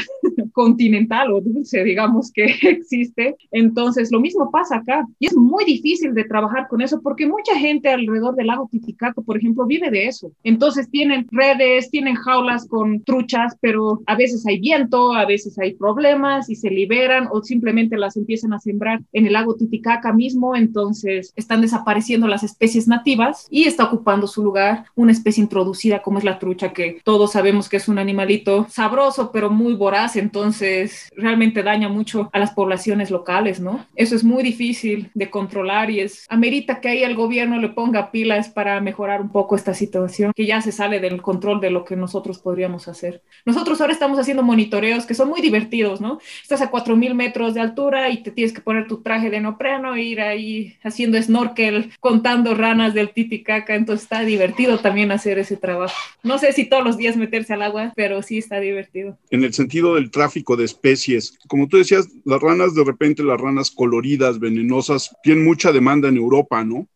continental o dulce, digamos, que existe. Entonces, lo mismo pasa acá. Y es muy difícil de trabajar con eso porque mucha gente alrededor del lago Titicaca, por ejemplo, vive de eso. Entonces, tienen redes, tienen jaulas con truchas, pero a veces hay viento, a veces hay problemas y se liberan o simplemente las empiezan a sembrar en el lago Titicaca mismo, entonces están desapareciendo las especies nativas y está ocupando su lugar una especie introducida como es la trucha, que todos sabemos que es un animalito sabroso, pero muy voraz, entonces realmente daña mucho a las poblaciones locales, ¿no? Eso es muy difícil de controlar y es, amerita que ahí el gobierno le ponga pilas para mejorar un poco esta situación, que ya se sale del control de lo que nosotros podríamos hacer. Nosotros ahora estamos haciendo monitoreos que son muy divertidos, ¿no? Estás a 4.000 metros de altura y te tienes que poner tu traje de neopreno e ir ahí haciendo snorkel, contando ranas del Titicaca, entonces está divertido también hacer ese trabajo. No sé si todos los días meterse al agua, pero sí está divertido. En el sentido del tráfico de especies, como tú decías, las ranas de repente, las ranas coloridas, venenosas, tienen mucha demanda en Europa, ¿no?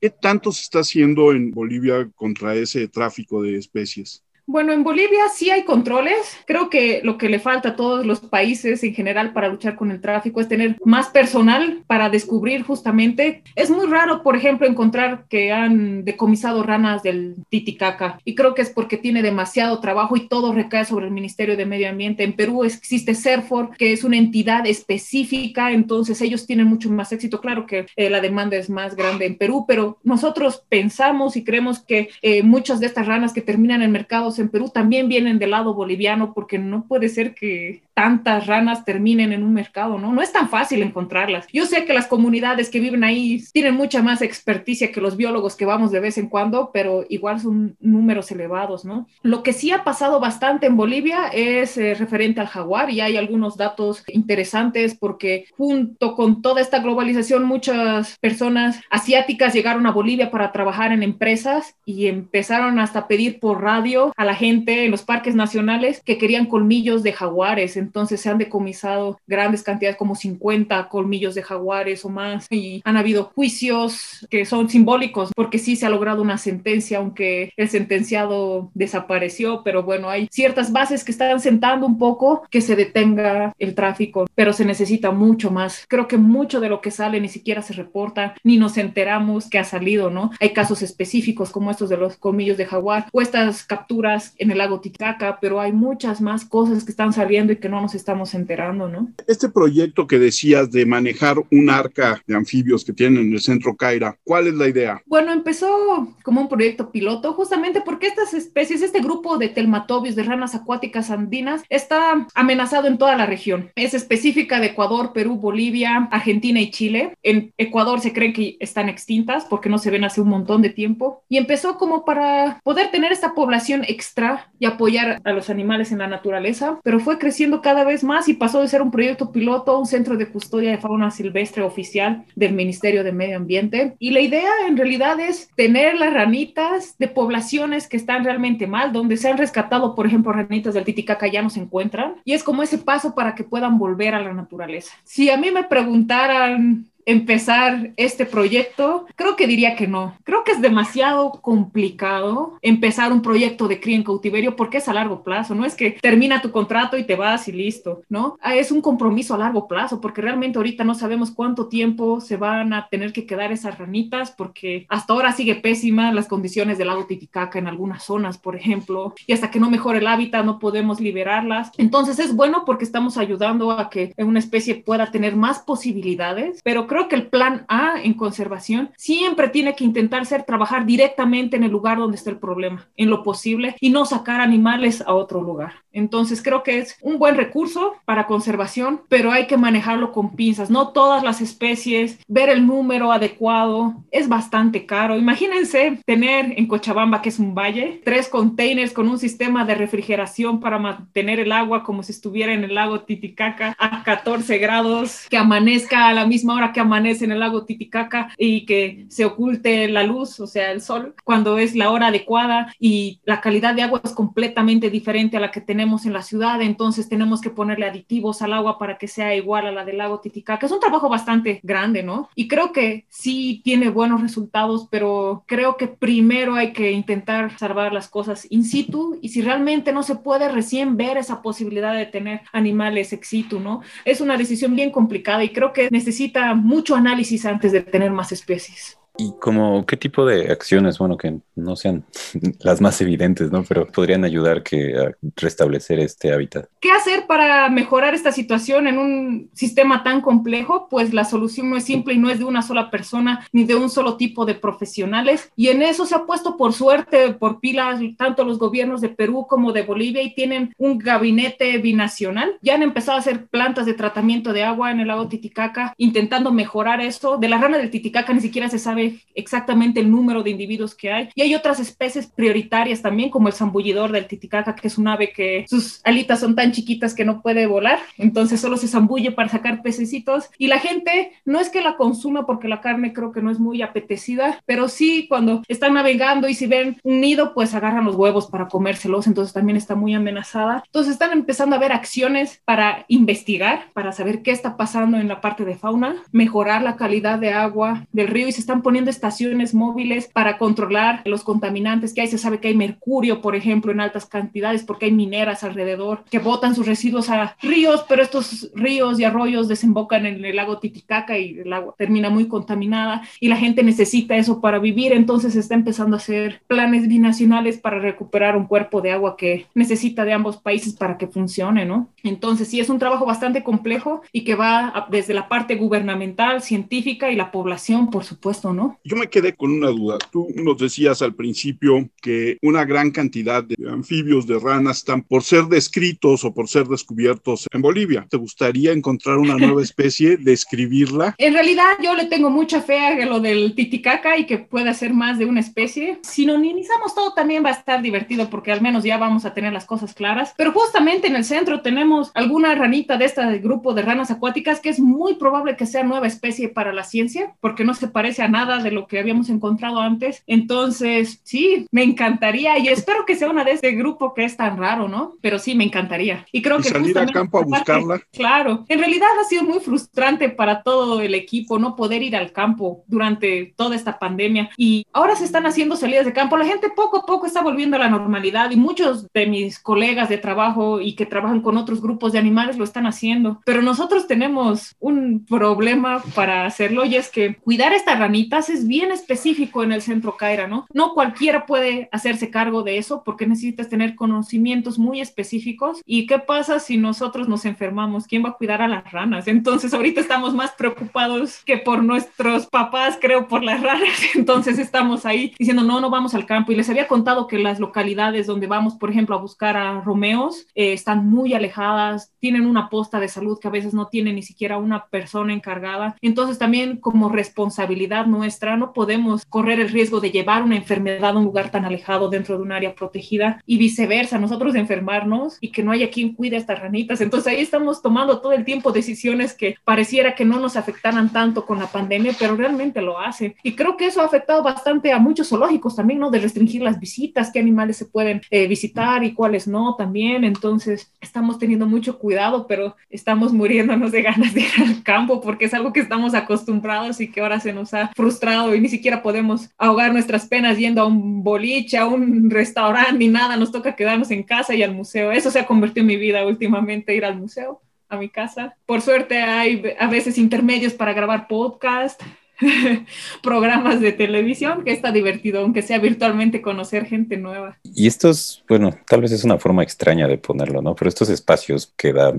¿Qué tanto se está haciendo en Bolivia contra ese tráfico de especies? Bueno, en Bolivia sí hay controles. Creo que lo que le falta a todos los países en general para luchar con el tráfico es tener más personal para descubrir justamente. Es muy raro, por ejemplo, encontrar que han decomisado ranas del Titicaca y creo que es porque tiene demasiado trabajo y todo recae sobre el Ministerio de Medio Ambiente. En Perú existe CERFOR, que es una entidad específica, entonces ellos tienen mucho más éxito. Claro que eh, la demanda es más grande en Perú, pero nosotros pensamos y creemos que eh, muchas de estas ranas que terminan en mercados en Perú también vienen del lado boliviano, porque no puede ser que tantas ranas terminen en un mercado, ¿no? No es tan fácil encontrarlas. Yo sé que las comunidades que viven ahí tienen mucha más experticia que los biólogos que vamos de vez en cuando, pero igual son números elevados, ¿no? Lo que sí ha pasado bastante en Bolivia es eh, referente al jaguar y hay algunos datos interesantes porque junto con toda esta globalización muchas personas asiáticas llegaron a Bolivia para trabajar en empresas y empezaron hasta a pedir por radio a la gente en los parques nacionales que querían colmillos de jaguares entonces se han decomisado grandes cantidades, como 50 colmillos de jaguares o más, y han habido juicios que son simbólicos, porque sí se ha logrado una sentencia, aunque el sentenciado desapareció, pero bueno, hay ciertas bases que están sentando un poco que se detenga el tráfico, pero se necesita mucho más. Creo que mucho de lo que sale ni siquiera se reporta, ni nos enteramos que ha salido, ¿no? Hay casos específicos como estos de los colmillos de jaguar o estas capturas en el lago Titicaca, pero hay muchas más cosas que están saliendo y que no nos estamos enterando, ¿no? Este proyecto que decías de manejar un arca de anfibios que tienen en el centro Caira, ¿cuál es la idea? Bueno, empezó como un proyecto piloto justamente porque estas especies, este grupo de telmatobios, de ranas acuáticas andinas, está amenazado en toda la región. Es específica de Ecuador, Perú, Bolivia, Argentina y Chile. En Ecuador se cree que están extintas porque no se ven hace un montón de tiempo. Y empezó como para poder tener esta población extra y apoyar a los animales en la naturaleza, pero fue creciendo cada vez más y pasó de ser un proyecto piloto a un centro de custodia de fauna silvestre oficial del Ministerio de Medio Ambiente. Y la idea en realidad es tener las ranitas de poblaciones que están realmente mal, donde se han rescatado, por ejemplo, ranitas del Titicaca ya no se encuentran. Y es como ese paso para que puedan volver a la naturaleza. Si a mí me preguntaran empezar este proyecto? Creo que diría que no. Creo que es demasiado complicado empezar un proyecto de cría en cautiverio porque es a largo plazo. No es que termina tu contrato y te vas y listo, ¿no? Ah, es un compromiso a largo plazo porque realmente ahorita no sabemos cuánto tiempo se van a tener que quedar esas ranitas porque hasta ahora sigue pésima las condiciones del lago Titicaca en algunas zonas, por ejemplo, y hasta que no mejore el hábitat no podemos liberarlas. Entonces es bueno porque estamos ayudando a que una especie pueda tener más posibilidades, pero creo que el plan A en conservación siempre tiene que intentar ser trabajar directamente en el lugar donde está el problema, en lo posible, y no sacar animales a otro lugar. Entonces creo que es un buen recurso para conservación, pero hay que manejarlo con pinzas. No todas las especies, ver el número adecuado, es bastante caro. Imagínense tener en Cochabamba, que es un valle, tres containers con un sistema de refrigeración para mantener el agua como si estuviera en el lago Titicaca a 14 grados, que amanezca a la misma hora que amanece en el lago Titicaca y que se oculte la luz, o sea, el sol, cuando es la hora adecuada y la calidad de agua es completamente diferente a la que tenemos en la ciudad, entonces tenemos que ponerle aditivos al agua para que sea igual a la del lago Titicaca. Es un trabajo bastante grande, ¿no? Y creo que sí tiene buenos resultados, pero creo que primero hay que intentar salvar las cosas in situ y si realmente no se puede recién ver esa posibilidad de tener animales ex situ, ¿no? Es una decisión bien complicada y creo que necesita mucho análisis antes de tener más especies. ¿Y como qué tipo de acciones, bueno, que no sean las más evidentes, ¿no? Pero podrían ayudar que a restablecer este hábitat? ¿Qué hacer para mejorar esta situación en un sistema tan complejo? Pues la solución no es simple y no es de una sola persona ni de un solo tipo de profesionales. Y en eso se ha puesto por suerte, por pilas, tanto los gobiernos de Perú como de Bolivia y tienen un gabinete binacional. Ya han empezado a hacer plantas de tratamiento de agua en el lago Titicaca, intentando mejorar esto. De la rana del Titicaca ni siquiera se sabe sabe exactamente el número de individuos que hay. Y hay otras especies prioritarias también, como el zambullidor del titicaca, que es un ave que sus alitas son tan chiquitas que no puede volar, entonces solo se zambulle para sacar pececitos. Y la gente no es que la consuma porque la carne creo que no es muy apetecida, pero sí cuando están navegando y si ven un nido, pues agarran los huevos para comérselos, entonces también está muy amenazada. Entonces están empezando a ver acciones para investigar, para saber qué está pasando en la parte de fauna, mejorar la calidad de agua del río y se están poniendo estaciones móviles para controlar los contaminantes que hay. Se sabe que hay mercurio, por ejemplo, en altas cantidades porque hay mineras alrededor que botan sus residuos a ríos, pero estos ríos y arroyos desembocan en el lago Titicaca y el agua termina muy contaminada y la gente necesita eso para vivir. Entonces se está empezando a hacer planes binacionales para recuperar un cuerpo de agua que necesita de ambos países para que funcione, ¿no? Entonces sí es un trabajo bastante complejo y que va desde la parte gubernamental, científica y la población, por supuesto, ¿no? Yo me quedé con una duda. Tú nos decías al principio que una gran cantidad de anfibios, de ranas, están por ser descritos o por ser descubiertos en Bolivia. ¿Te gustaría encontrar una nueva especie, describirla? En realidad yo le tengo mucha fe a lo del titicaca y que pueda ser más de una especie. Si no minimizamos todo también va a estar divertido porque al menos ya vamos a tener las cosas claras. Pero justamente en el centro tenemos alguna ranita de este grupo de ranas acuáticas que es muy probable que sea nueva especie para la ciencia porque no se parece a nada de lo que habíamos encontrado antes. Entonces, sí, me encantaría y espero que sea una de este grupo que es tan raro, ¿no? Pero sí, me encantaría. Y creo que... salir a campo a buscarla. Claro, en realidad ha sido muy frustrante para todo el equipo no poder ir al campo durante toda esta pandemia y ahora se están haciendo salidas de campo. La gente poco a poco está volviendo a la normalidad y muchos de mis colegas de trabajo y que trabajan con otros grupos de animales lo están haciendo. Pero nosotros tenemos un problema para hacerlo y es que cuidar estas ranitas es bien específico en el centro Caira, ¿no? No cualquiera puede hacerse cargo de eso porque necesitas tener conocimientos muy específicos. ¿Y qué pasa si nosotros nos enfermamos? ¿Quién va a cuidar a las ranas? Entonces ahorita estamos más preocupados que por nuestros papás, creo, por las ranas. Entonces estamos ahí diciendo, no, no vamos al campo. Y les había contado que las localidades donde vamos, por ejemplo, a buscar a romeos, eh, están muy alejadas, tienen una posta de salud que a veces no tiene ni siquiera una persona encargada. Entonces también como responsabilidad nuestra no podemos correr el riesgo de llevar una enfermedad a un lugar tan alejado dentro de un área protegida y viceversa, nosotros enfermarnos y que no haya quien cuide a estas ranitas. Entonces ahí estamos tomando todo el tiempo decisiones que pareciera que no nos afectaran tanto con la pandemia, pero realmente lo hacen. Y creo que eso ha afectado bastante a muchos zoológicos también, ¿no? De restringir las visitas, qué animales se pueden eh, visitar y cuáles no también. Entonces estamos teniendo mucho cuidado, pero estamos muriéndonos de ganas de ir al campo porque es algo que estamos acostumbrados y que ahora se nos ha frustrado y ni siquiera podemos ahogar nuestras penas yendo a un boliche, a un restaurante ni nada, nos toca quedarnos en casa y al museo. Eso se ha convertido en mi vida últimamente, ir al museo, a mi casa. Por suerte hay a veces intermedios para grabar podcast, programas de televisión, que está divertido, aunque sea virtualmente conocer gente nueva. Y estos, bueno, tal vez es una forma extraña de ponerlo, ¿no? Pero estos espacios que da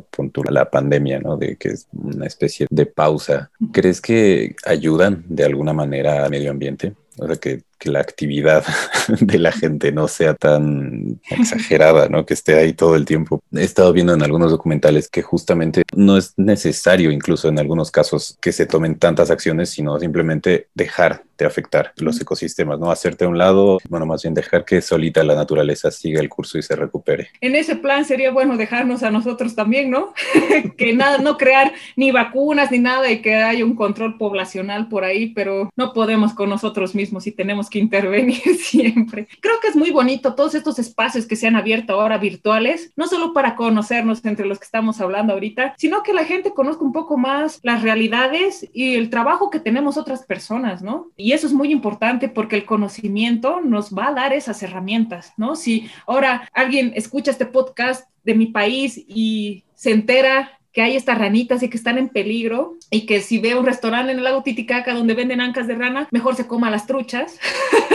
la pandemia, ¿no? De que es una especie de pausa, ¿crees que ayudan de alguna manera al medio ambiente? O sea, que que la actividad de la gente no sea tan exagerada, ¿no? Que esté ahí todo el tiempo. He estado viendo en algunos documentales que justamente no es necesario, incluso en algunos casos, que se tomen tantas acciones, sino simplemente dejar de afectar los ecosistemas, ¿no? Hacerte a un lado, bueno, más bien dejar que solita la naturaleza siga el curso y se recupere. En ese plan sería bueno dejarnos a nosotros también, ¿no? que nada, no crear ni vacunas ni nada y que haya un control poblacional por ahí, pero no podemos con nosotros mismos y tenemos que intervenir siempre. Creo que es muy bonito todos estos espacios que se han abierto ahora virtuales, no solo para conocernos entre los que estamos hablando ahorita, sino que la gente conozca un poco más las realidades y el trabajo que tenemos otras personas, ¿no? Y eso es muy importante porque el conocimiento nos va a dar esas herramientas, ¿no? Si ahora alguien escucha este podcast de mi país y se entera que hay estas ranitas y que están en peligro y que si ve un restaurante en el lago Titicaca donde venden ancas de rana, mejor se coma las truchas,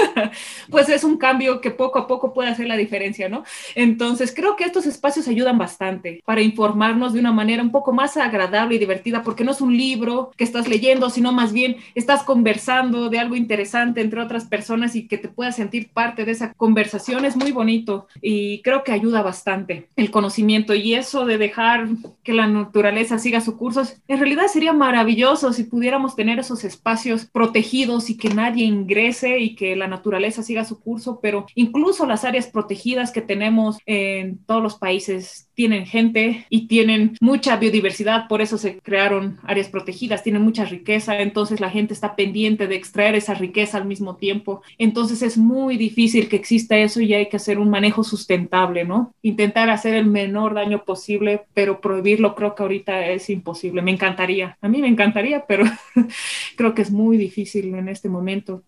pues es un cambio que poco a poco puede hacer la diferencia, ¿no? Entonces creo que estos espacios ayudan bastante para informarnos de una manera un poco más agradable y divertida, porque no es un libro que estás leyendo, sino más bien estás conversando de algo interesante entre otras personas y que te puedas sentir parte de esa conversación es muy bonito y creo que ayuda bastante el conocimiento y eso de dejar que la naturaleza siga su curso. En realidad sería maravilloso si pudiéramos tener esos espacios protegidos y que nadie ingrese y que la naturaleza siga su curso, pero incluso las áreas protegidas que tenemos en todos los países tienen gente y tienen mucha biodiversidad, por eso se crearon áreas protegidas, tienen mucha riqueza, entonces la gente está pendiente de extraer esa riqueza al mismo tiempo. Entonces es muy difícil que exista eso y hay que hacer un manejo sustentable, ¿no? Intentar hacer el menor daño posible, pero prohibirlo creo que ahorita es imposible. Me encantaría, a mí me encantaría, pero creo que es muy difícil en este momento.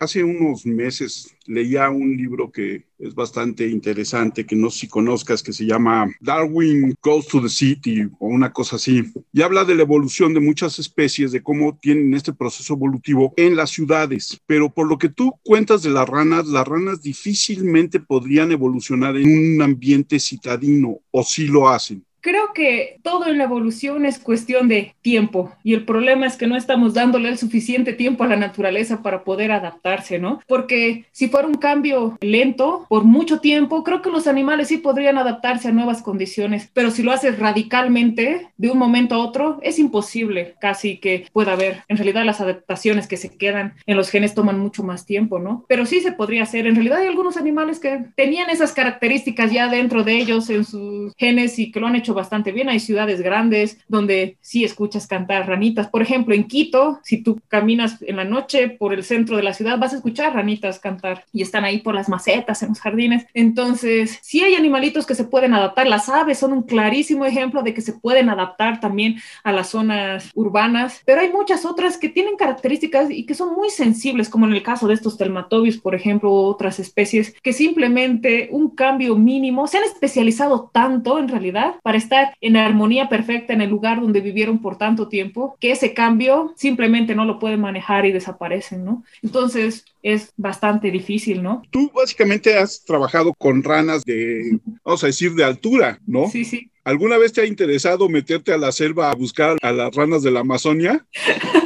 Hace unos meses leía un libro que es bastante interesante, que no sé si conozcas, que se llama Darwin Goes to the City o una cosa así, y habla de la evolución de muchas especies, de cómo tienen este proceso evolutivo en las ciudades. Pero por lo que tú cuentas de las ranas, las ranas difícilmente podrían evolucionar en un ambiente citadino, o sí lo hacen. Creo que todo en la evolución es cuestión de tiempo y el problema es que no estamos dándole el suficiente tiempo a la naturaleza para poder adaptarse, ¿no? Porque si fuera un cambio lento por mucho tiempo, creo que los animales sí podrían adaptarse a nuevas condiciones, pero si lo haces radicalmente de un momento a otro, es imposible casi que pueda haber. En realidad las adaptaciones que se quedan en los genes toman mucho más tiempo, ¿no? Pero sí se podría hacer. En realidad hay algunos animales que tenían esas características ya dentro de ellos en sus genes y que lo han hecho bastante bien. Hay ciudades grandes donde sí escuchas cantar ranitas. Por ejemplo, en Quito, si tú caminas en la noche por el centro de la ciudad, vas a escuchar ranitas cantar y están ahí por las macetas, en los jardines. Entonces, sí hay animalitos que se pueden adaptar. Las aves son un clarísimo ejemplo de que se pueden adaptar también a las zonas urbanas, pero hay muchas otras que tienen características y que son muy sensibles, como en el caso de estos telmatobios, por ejemplo, u otras especies que simplemente un cambio mínimo se han especializado tanto en realidad para estar en armonía perfecta en el lugar donde vivieron por tanto tiempo, que ese cambio simplemente no lo pueden manejar y desaparecen, ¿no? Entonces es bastante difícil, ¿no? Tú básicamente has trabajado con ranas de, vamos a decir, de altura, ¿no? Sí, sí. ¿Alguna vez te ha interesado meterte a la selva a buscar a las ranas de la Amazonia?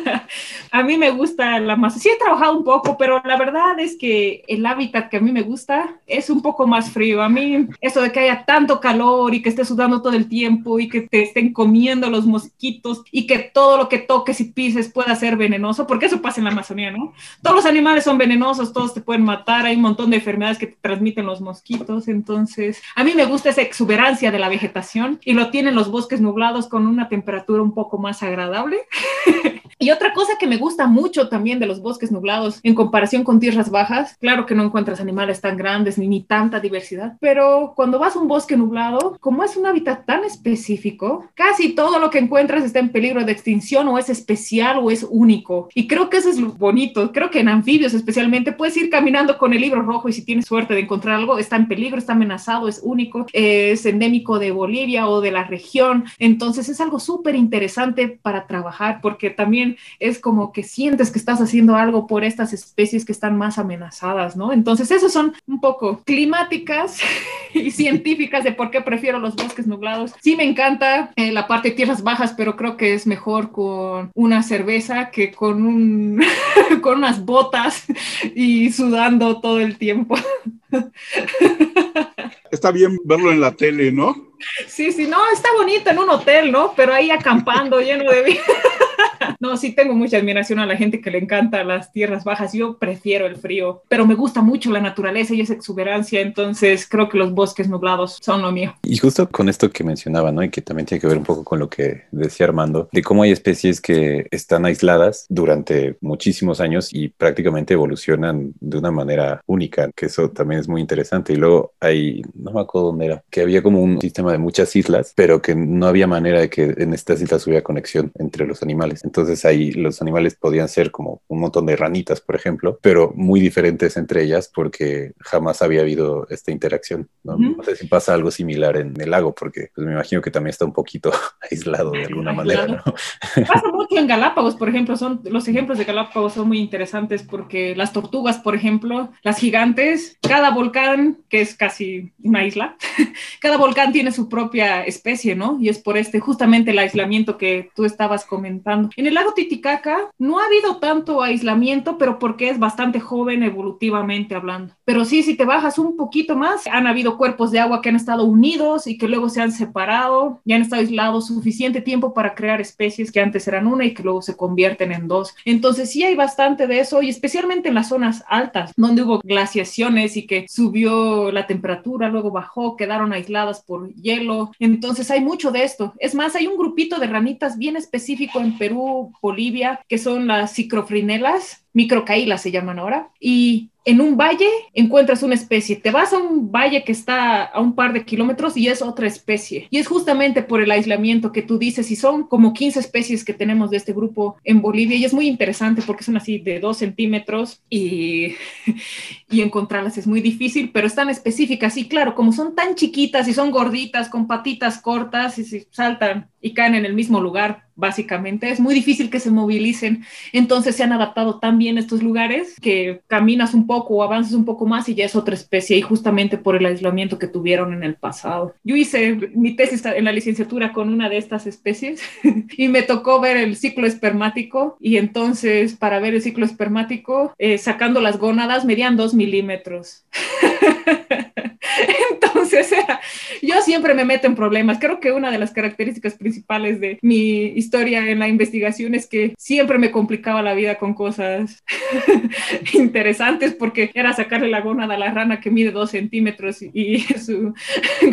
a mí me gusta la Amazonia. Sí he trabajado un poco, pero la verdad es que el hábitat que a mí me gusta es un poco más frío. A mí eso de que haya tanto calor y que estés sudando todo el tiempo y que te estén comiendo los mosquitos y que todo lo que toques y pises pueda ser venenoso, porque eso pasa en la Amazonía, ¿no? Todos los animales son venenosos, todos te pueden matar, hay un montón de enfermedades que te transmiten los mosquitos, entonces a mí me gusta esa exuberancia de la vegetación y lo tienen los bosques nublados con una temperatura un poco más agradable. y otra cosa que me gusta mucho también de los bosques nublados en comparación con tierras bajas, claro que no encuentras animales tan grandes ni, ni tanta diversidad, pero cuando vas a un bosque nublado, como es un hábitat tan específico, casi todo lo que encuentras está en peligro de extinción o es especial o es único. Y creo que eso es lo bonito. Creo que en anfibios especialmente puedes ir caminando con el libro rojo y si tienes suerte de encontrar algo, está en peligro, está amenazado, es único, es endémico de Bolivia o de la región. Entonces es algo súper interesante para trabajar porque también es como que sientes que estás haciendo algo por estas especies que están más amenazadas, ¿no? Entonces esas son un poco climáticas y científicas de por qué prefiero los bosques nublados. Sí me encanta eh, la parte de tierras bajas, pero creo que es mejor con una cerveza que con un con unas botas y sudando todo el tiempo. Está bien verlo en la tele, ¿no? Sí, sí, no, está bonito en un hotel, ¿no? Pero ahí acampando lleno de vida. No, sí tengo mucha admiración a la gente que le encanta las tierras bajas. Yo prefiero el frío, pero me gusta mucho la naturaleza y esa exuberancia, entonces creo que los bosques nublados son lo mío. Y justo con esto que mencionaba, ¿no? Y que también tiene que ver un poco con lo que decía Armando, de cómo hay especies que están aisladas durante muchísimos años y prácticamente evolucionan de una manera única, que eso también es muy interesante. Y luego hay, no me acuerdo dónde era, que había como un sistema de muchas islas, pero que no había manera de que en estas islas hubiera conexión entre los animales. Entonces ahí los animales podían ser como un montón de ranitas, por ejemplo, pero muy diferentes entre ellas porque jamás había habido esta interacción. No, sé si pasa algo similar en el lago, porque pues, me imagino que también está un poquito aislado de alguna manera. ¿no? Pasa mucho en Galápagos, por ejemplo, son los ejemplos de Galápagos son muy interesantes porque las tortugas, por ejemplo, las gigantes, cada volcán, que es casi una isla, cada volcán tiene su propia especie, ¿no? Y es por este justamente el aislamiento que tú estabas comentando. En el lago Titicaca no ha habido tanto aislamiento, pero porque es bastante joven evolutivamente hablando. Pero sí, si te bajas un poquito más, han habido cuerpos de agua que han estado unidos y que luego se han separado y han estado aislados suficiente tiempo para crear especies que antes eran una y que luego se convierten en dos. Entonces sí hay bastante de eso y especialmente en las zonas altas, donde hubo glaciaciones y que subió la temperatura, luego bajó, quedaron aisladas por hielo. Entonces hay mucho de esto. Es más, hay un grupito de ranitas bien específico en Perú, Bolivia, que son las cicrofrinelas, microcaílas se llaman ahora, y en un valle encuentras una especie. Te vas a un valle que está a un par de kilómetros y es otra especie. Y es justamente por el aislamiento que tú dices, y son como 15 especies que tenemos de este grupo en Bolivia. Y es muy interesante porque son así de 2 centímetros y, y encontrarlas es muy difícil, pero están específicas. Y claro, como son tan chiquitas y son gorditas, con patitas cortas y se saltan y caen en el mismo lugar, básicamente. Es muy difícil que se movilicen. Entonces se han adaptado tan bien estos lugares que caminas un poco o avanzas un poco más y ya es otra especie y justamente por el aislamiento que tuvieron en el pasado. Yo hice mi tesis en la licenciatura con una de estas especies y me tocó ver el ciclo espermático y entonces para ver el ciclo espermático, eh, sacando las gónadas, medían dos milímetros. Entonces, yo siempre me meto en problemas. Creo que una de las características principales de mi historia en la investigación es que siempre me complicaba la vida con cosas interesantes porque era sacarle la gónada a la rana que mide dos centímetros y su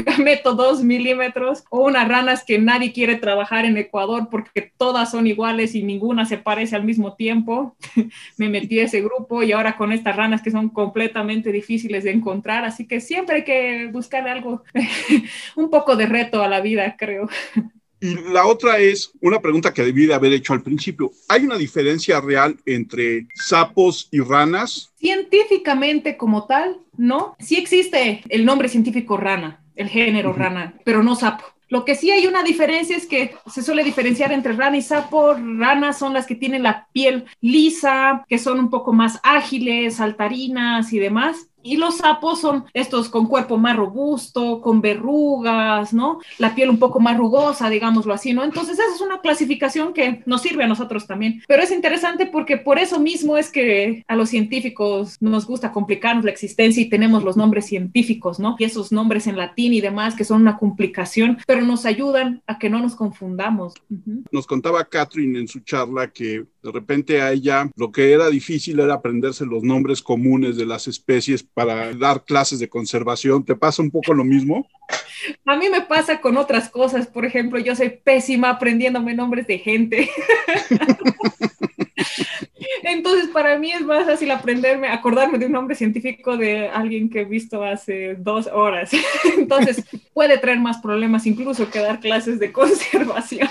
gameto dos milímetros o unas ranas que nadie quiere trabajar en Ecuador porque todas son iguales y ninguna se parece al mismo tiempo. me metí a ese grupo y ahora con estas ranas que son completamente difíciles de encontrar, así que siempre hay que buscar algo, un poco de reto a la vida, creo. Y la otra es una pregunta que debí de haber hecho al principio. ¿Hay una diferencia real entre sapos y ranas? Científicamente como tal, no. Sí existe el nombre científico rana, el género rana, pero no sapo. Lo que sí hay una diferencia es que se suele diferenciar entre rana y sapo. Ranas son las que tienen la piel lisa, que son un poco más ágiles, saltarinas y demás. Y los sapos son estos con cuerpo más robusto, con verrugas, ¿no? La piel un poco más rugosa, digámoslo así, ¿no? Entonces esa es una clasificación que nos sirve a nosotros también. Pero es interesante porque por eso mismo es que a los científicos nos gusta complicarnos la existencia y tenemos los nombres científicos, ¿no? Y esos nombres en latín y demás que son una complicación, pero nos ayudan a que no nos confundamos. Nos contaba Catherine en su charla que de repente a ella lo que era difícil era aprenderse los nombres comunes de las especies para dar clases de conservación. ¿Te pasa un poco lo mismo? A mí me pasa con otras cosas. Por ejemplo, yo soy pésima aprendiéndome nombres de gente. Entonces, para mí es más fácil aprenderme, acordarme de un nombre científico de alguien que he visto hace dos horas. Entonces, puede traer más problemas incluso que dar clases de conservación.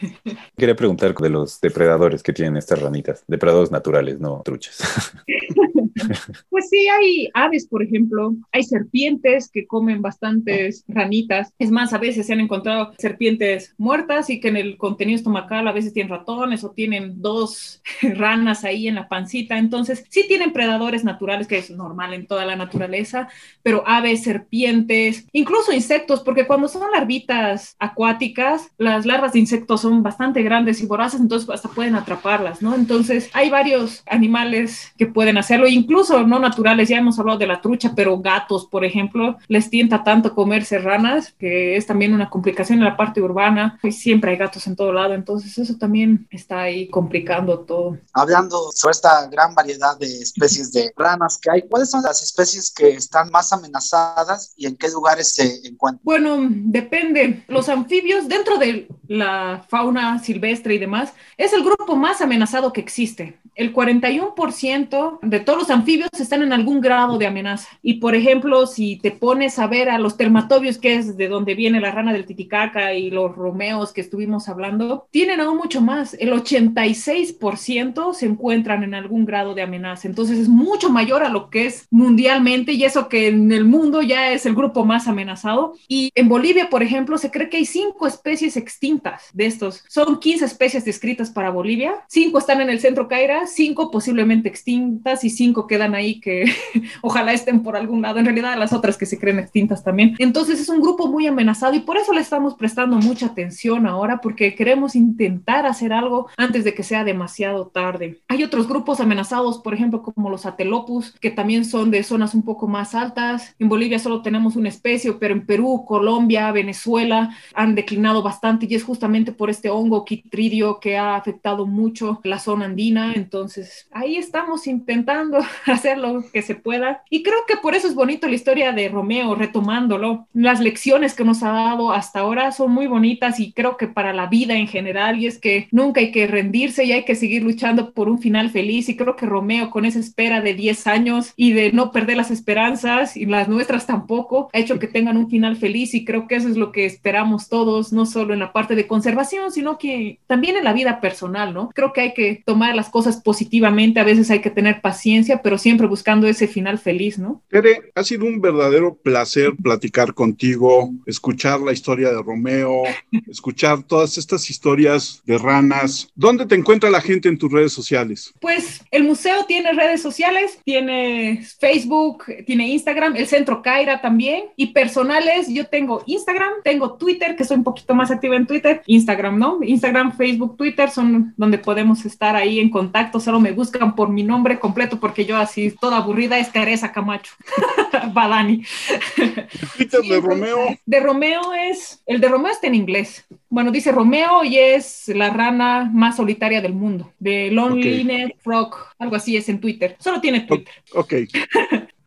Quería preguntar de los depredadores que tienen estas ranitas, depredadores naturales, no truchas. Pues sí, hay aves, por ejemplo, hay serpientes que comen bastantes ranitas. Es más, a veces se han encontrado serpientes muertas y que en el contenido estomacal a veces tienen ratones o tienen dos ranas ahí en la pancita. Entonces, sí tienen predadores naturales, que es normal en toda la naturaleza, pero aves, serpientes, incluso insectos, porque cuando son larvitas acuáticas, las larvas de insectos son bastante grandes y voraces, entonces hasta pueden atraparlas, ¿no? Entonces, hay varios animales que pueden hacerlo, incluso no naturales, ya hemos hablado de la trucha, pero gatos, por ejemplo, les tienta tanto comer serranas, que es también una complicación en la parte urbana, y siempre hay gatos en todo lado, entonces eso también está ahí complicando todo. Hablando sobre esta gran variedad de especies de ranas que hay, ¿cuáles son las especies que están más amenazadas y en qué lugares se encuentran? Bueno, depende. Los anfibios, dentro de la fauna silvestre y demás, es el grupo más amenazado que existe. El 41% de todos los anfibios están en algún grado de amenaza. Y por ejemplo, si te pones a ver a los termatobios, que es de donde viene la rana del Titicaca y los romeos que estuvimos hablando, tienen aún mucho más. El 86% se encuentran en algún grado de amenaza. Entonces es mucho mayor a lo que es mundialmente y eso que en el mundo ya es el grupo más amenazado. Y en Bolivia, por ejemplo, se cree que hay cinco especies extintas de estos. Son 15 especies descritas para Bolivia. Cinco están en el centro Caira, cinco posiblemente extintas y cinco quedan ahí que ojalá estén por algún lado. En realidad, las otras que se creen extintas también. Entonces es un grupo muy amenazado y por eso le estamos prestando mucha atención ahora porque queremos intentar hacer algo antes de que sea demasiado tarde. Hay otros grupos amenazados, por ejemplo, como los atelopus, que también son de zonas un poco más altas. En Bolivia solo tenemos una especie, pero en Perú, Colombia, Venezuela han declinado bastante y es justamente por este hongo quitridio que ha afectado mucho la zona andina. Entonces, ahí estamos intentando hacer lo que se pueda. Y creo que por eso es bonito la historia de Romeo, retomándolo. Las lecciones que nos ha dado hasta ahora son muy bonitas y creo que para la vida en general, y es que nunca hay que rendirse y hay que seguir luchando por un final feliz. Y creo que Romeo, con esa espera de 10 años y de no perder las esperanzas y las nuestras tampoco, ha hecho que tengan un final feliz y creo que eso es lo que esperamos todos, no solo en la parte de conservación, sino que también en la vida personal, ¿no? Creo que hay que tomar las cosas positivamente, a veces hay que tener paciencia, pero siempre buscando ese final feliz, ¿no? Tere, ha sido un verdadero placer platicar contigo, escuchar la historia de Romeo, escuchar todas estas historias de ranas. ¿Dónde te encuentra la gente en tus redes sociales? Pues el museo tiene redes sociales, tiene Facebook, tiene Instagram, el Centro Caira también, y personales, yo tengo Instagram, tengo Twitter, que soy un poquito más activa en Twitter, Instagram, ¿no? Instagram, Facebook, Twitter son donde podemos estar ahí en contacto, solo me buscan por mi nombre completo, porque yo así toda aburrida es Teresa Camacho, Badani. De Romeo. De Romeo es, el de Romeo está en inglés. Bueno, dice Romeo y es la rana más solitaria del mundo, de Loneliness Frog, algo así es en Twitter. Solo tiene Twitter. Ok.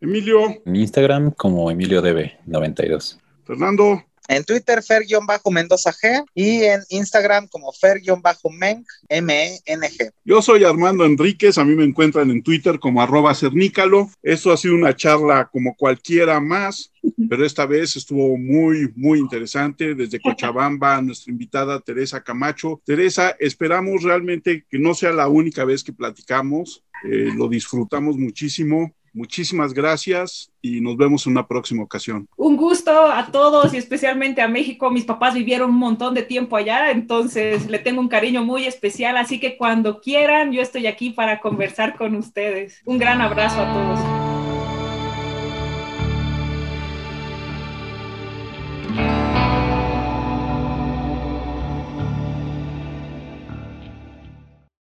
Emilio. En Instagram como EmilioDB92. Fernando. En Twitter, Fer-Mendoza G y en Instagram como Fer-Meng, M-E-N-G. Yo soy Armando Enríquez, a mí me encuentran en Twitter como arroba cernícalo. Eso ha sido una charla como cualquiera más, pero esta vez estuvo muy, muy interesante. Desde Cochabamba, nuestra invitada Teresa Camacho. Teresa, esperamos realmente que no sea la única vez que platicamos. Eh, lo disfrutamos muchísimo. Muchísimas gracias y nos vemos en una próxima ocasión. Un gusto a todos y especialmente a México. Mis papás vivieron un montón de tiempo allá, entonces le tengo un cariño muy especial, así que cuando quieran, yo estoy aquí para conversar con ustedes. Un gran abrazo a todos.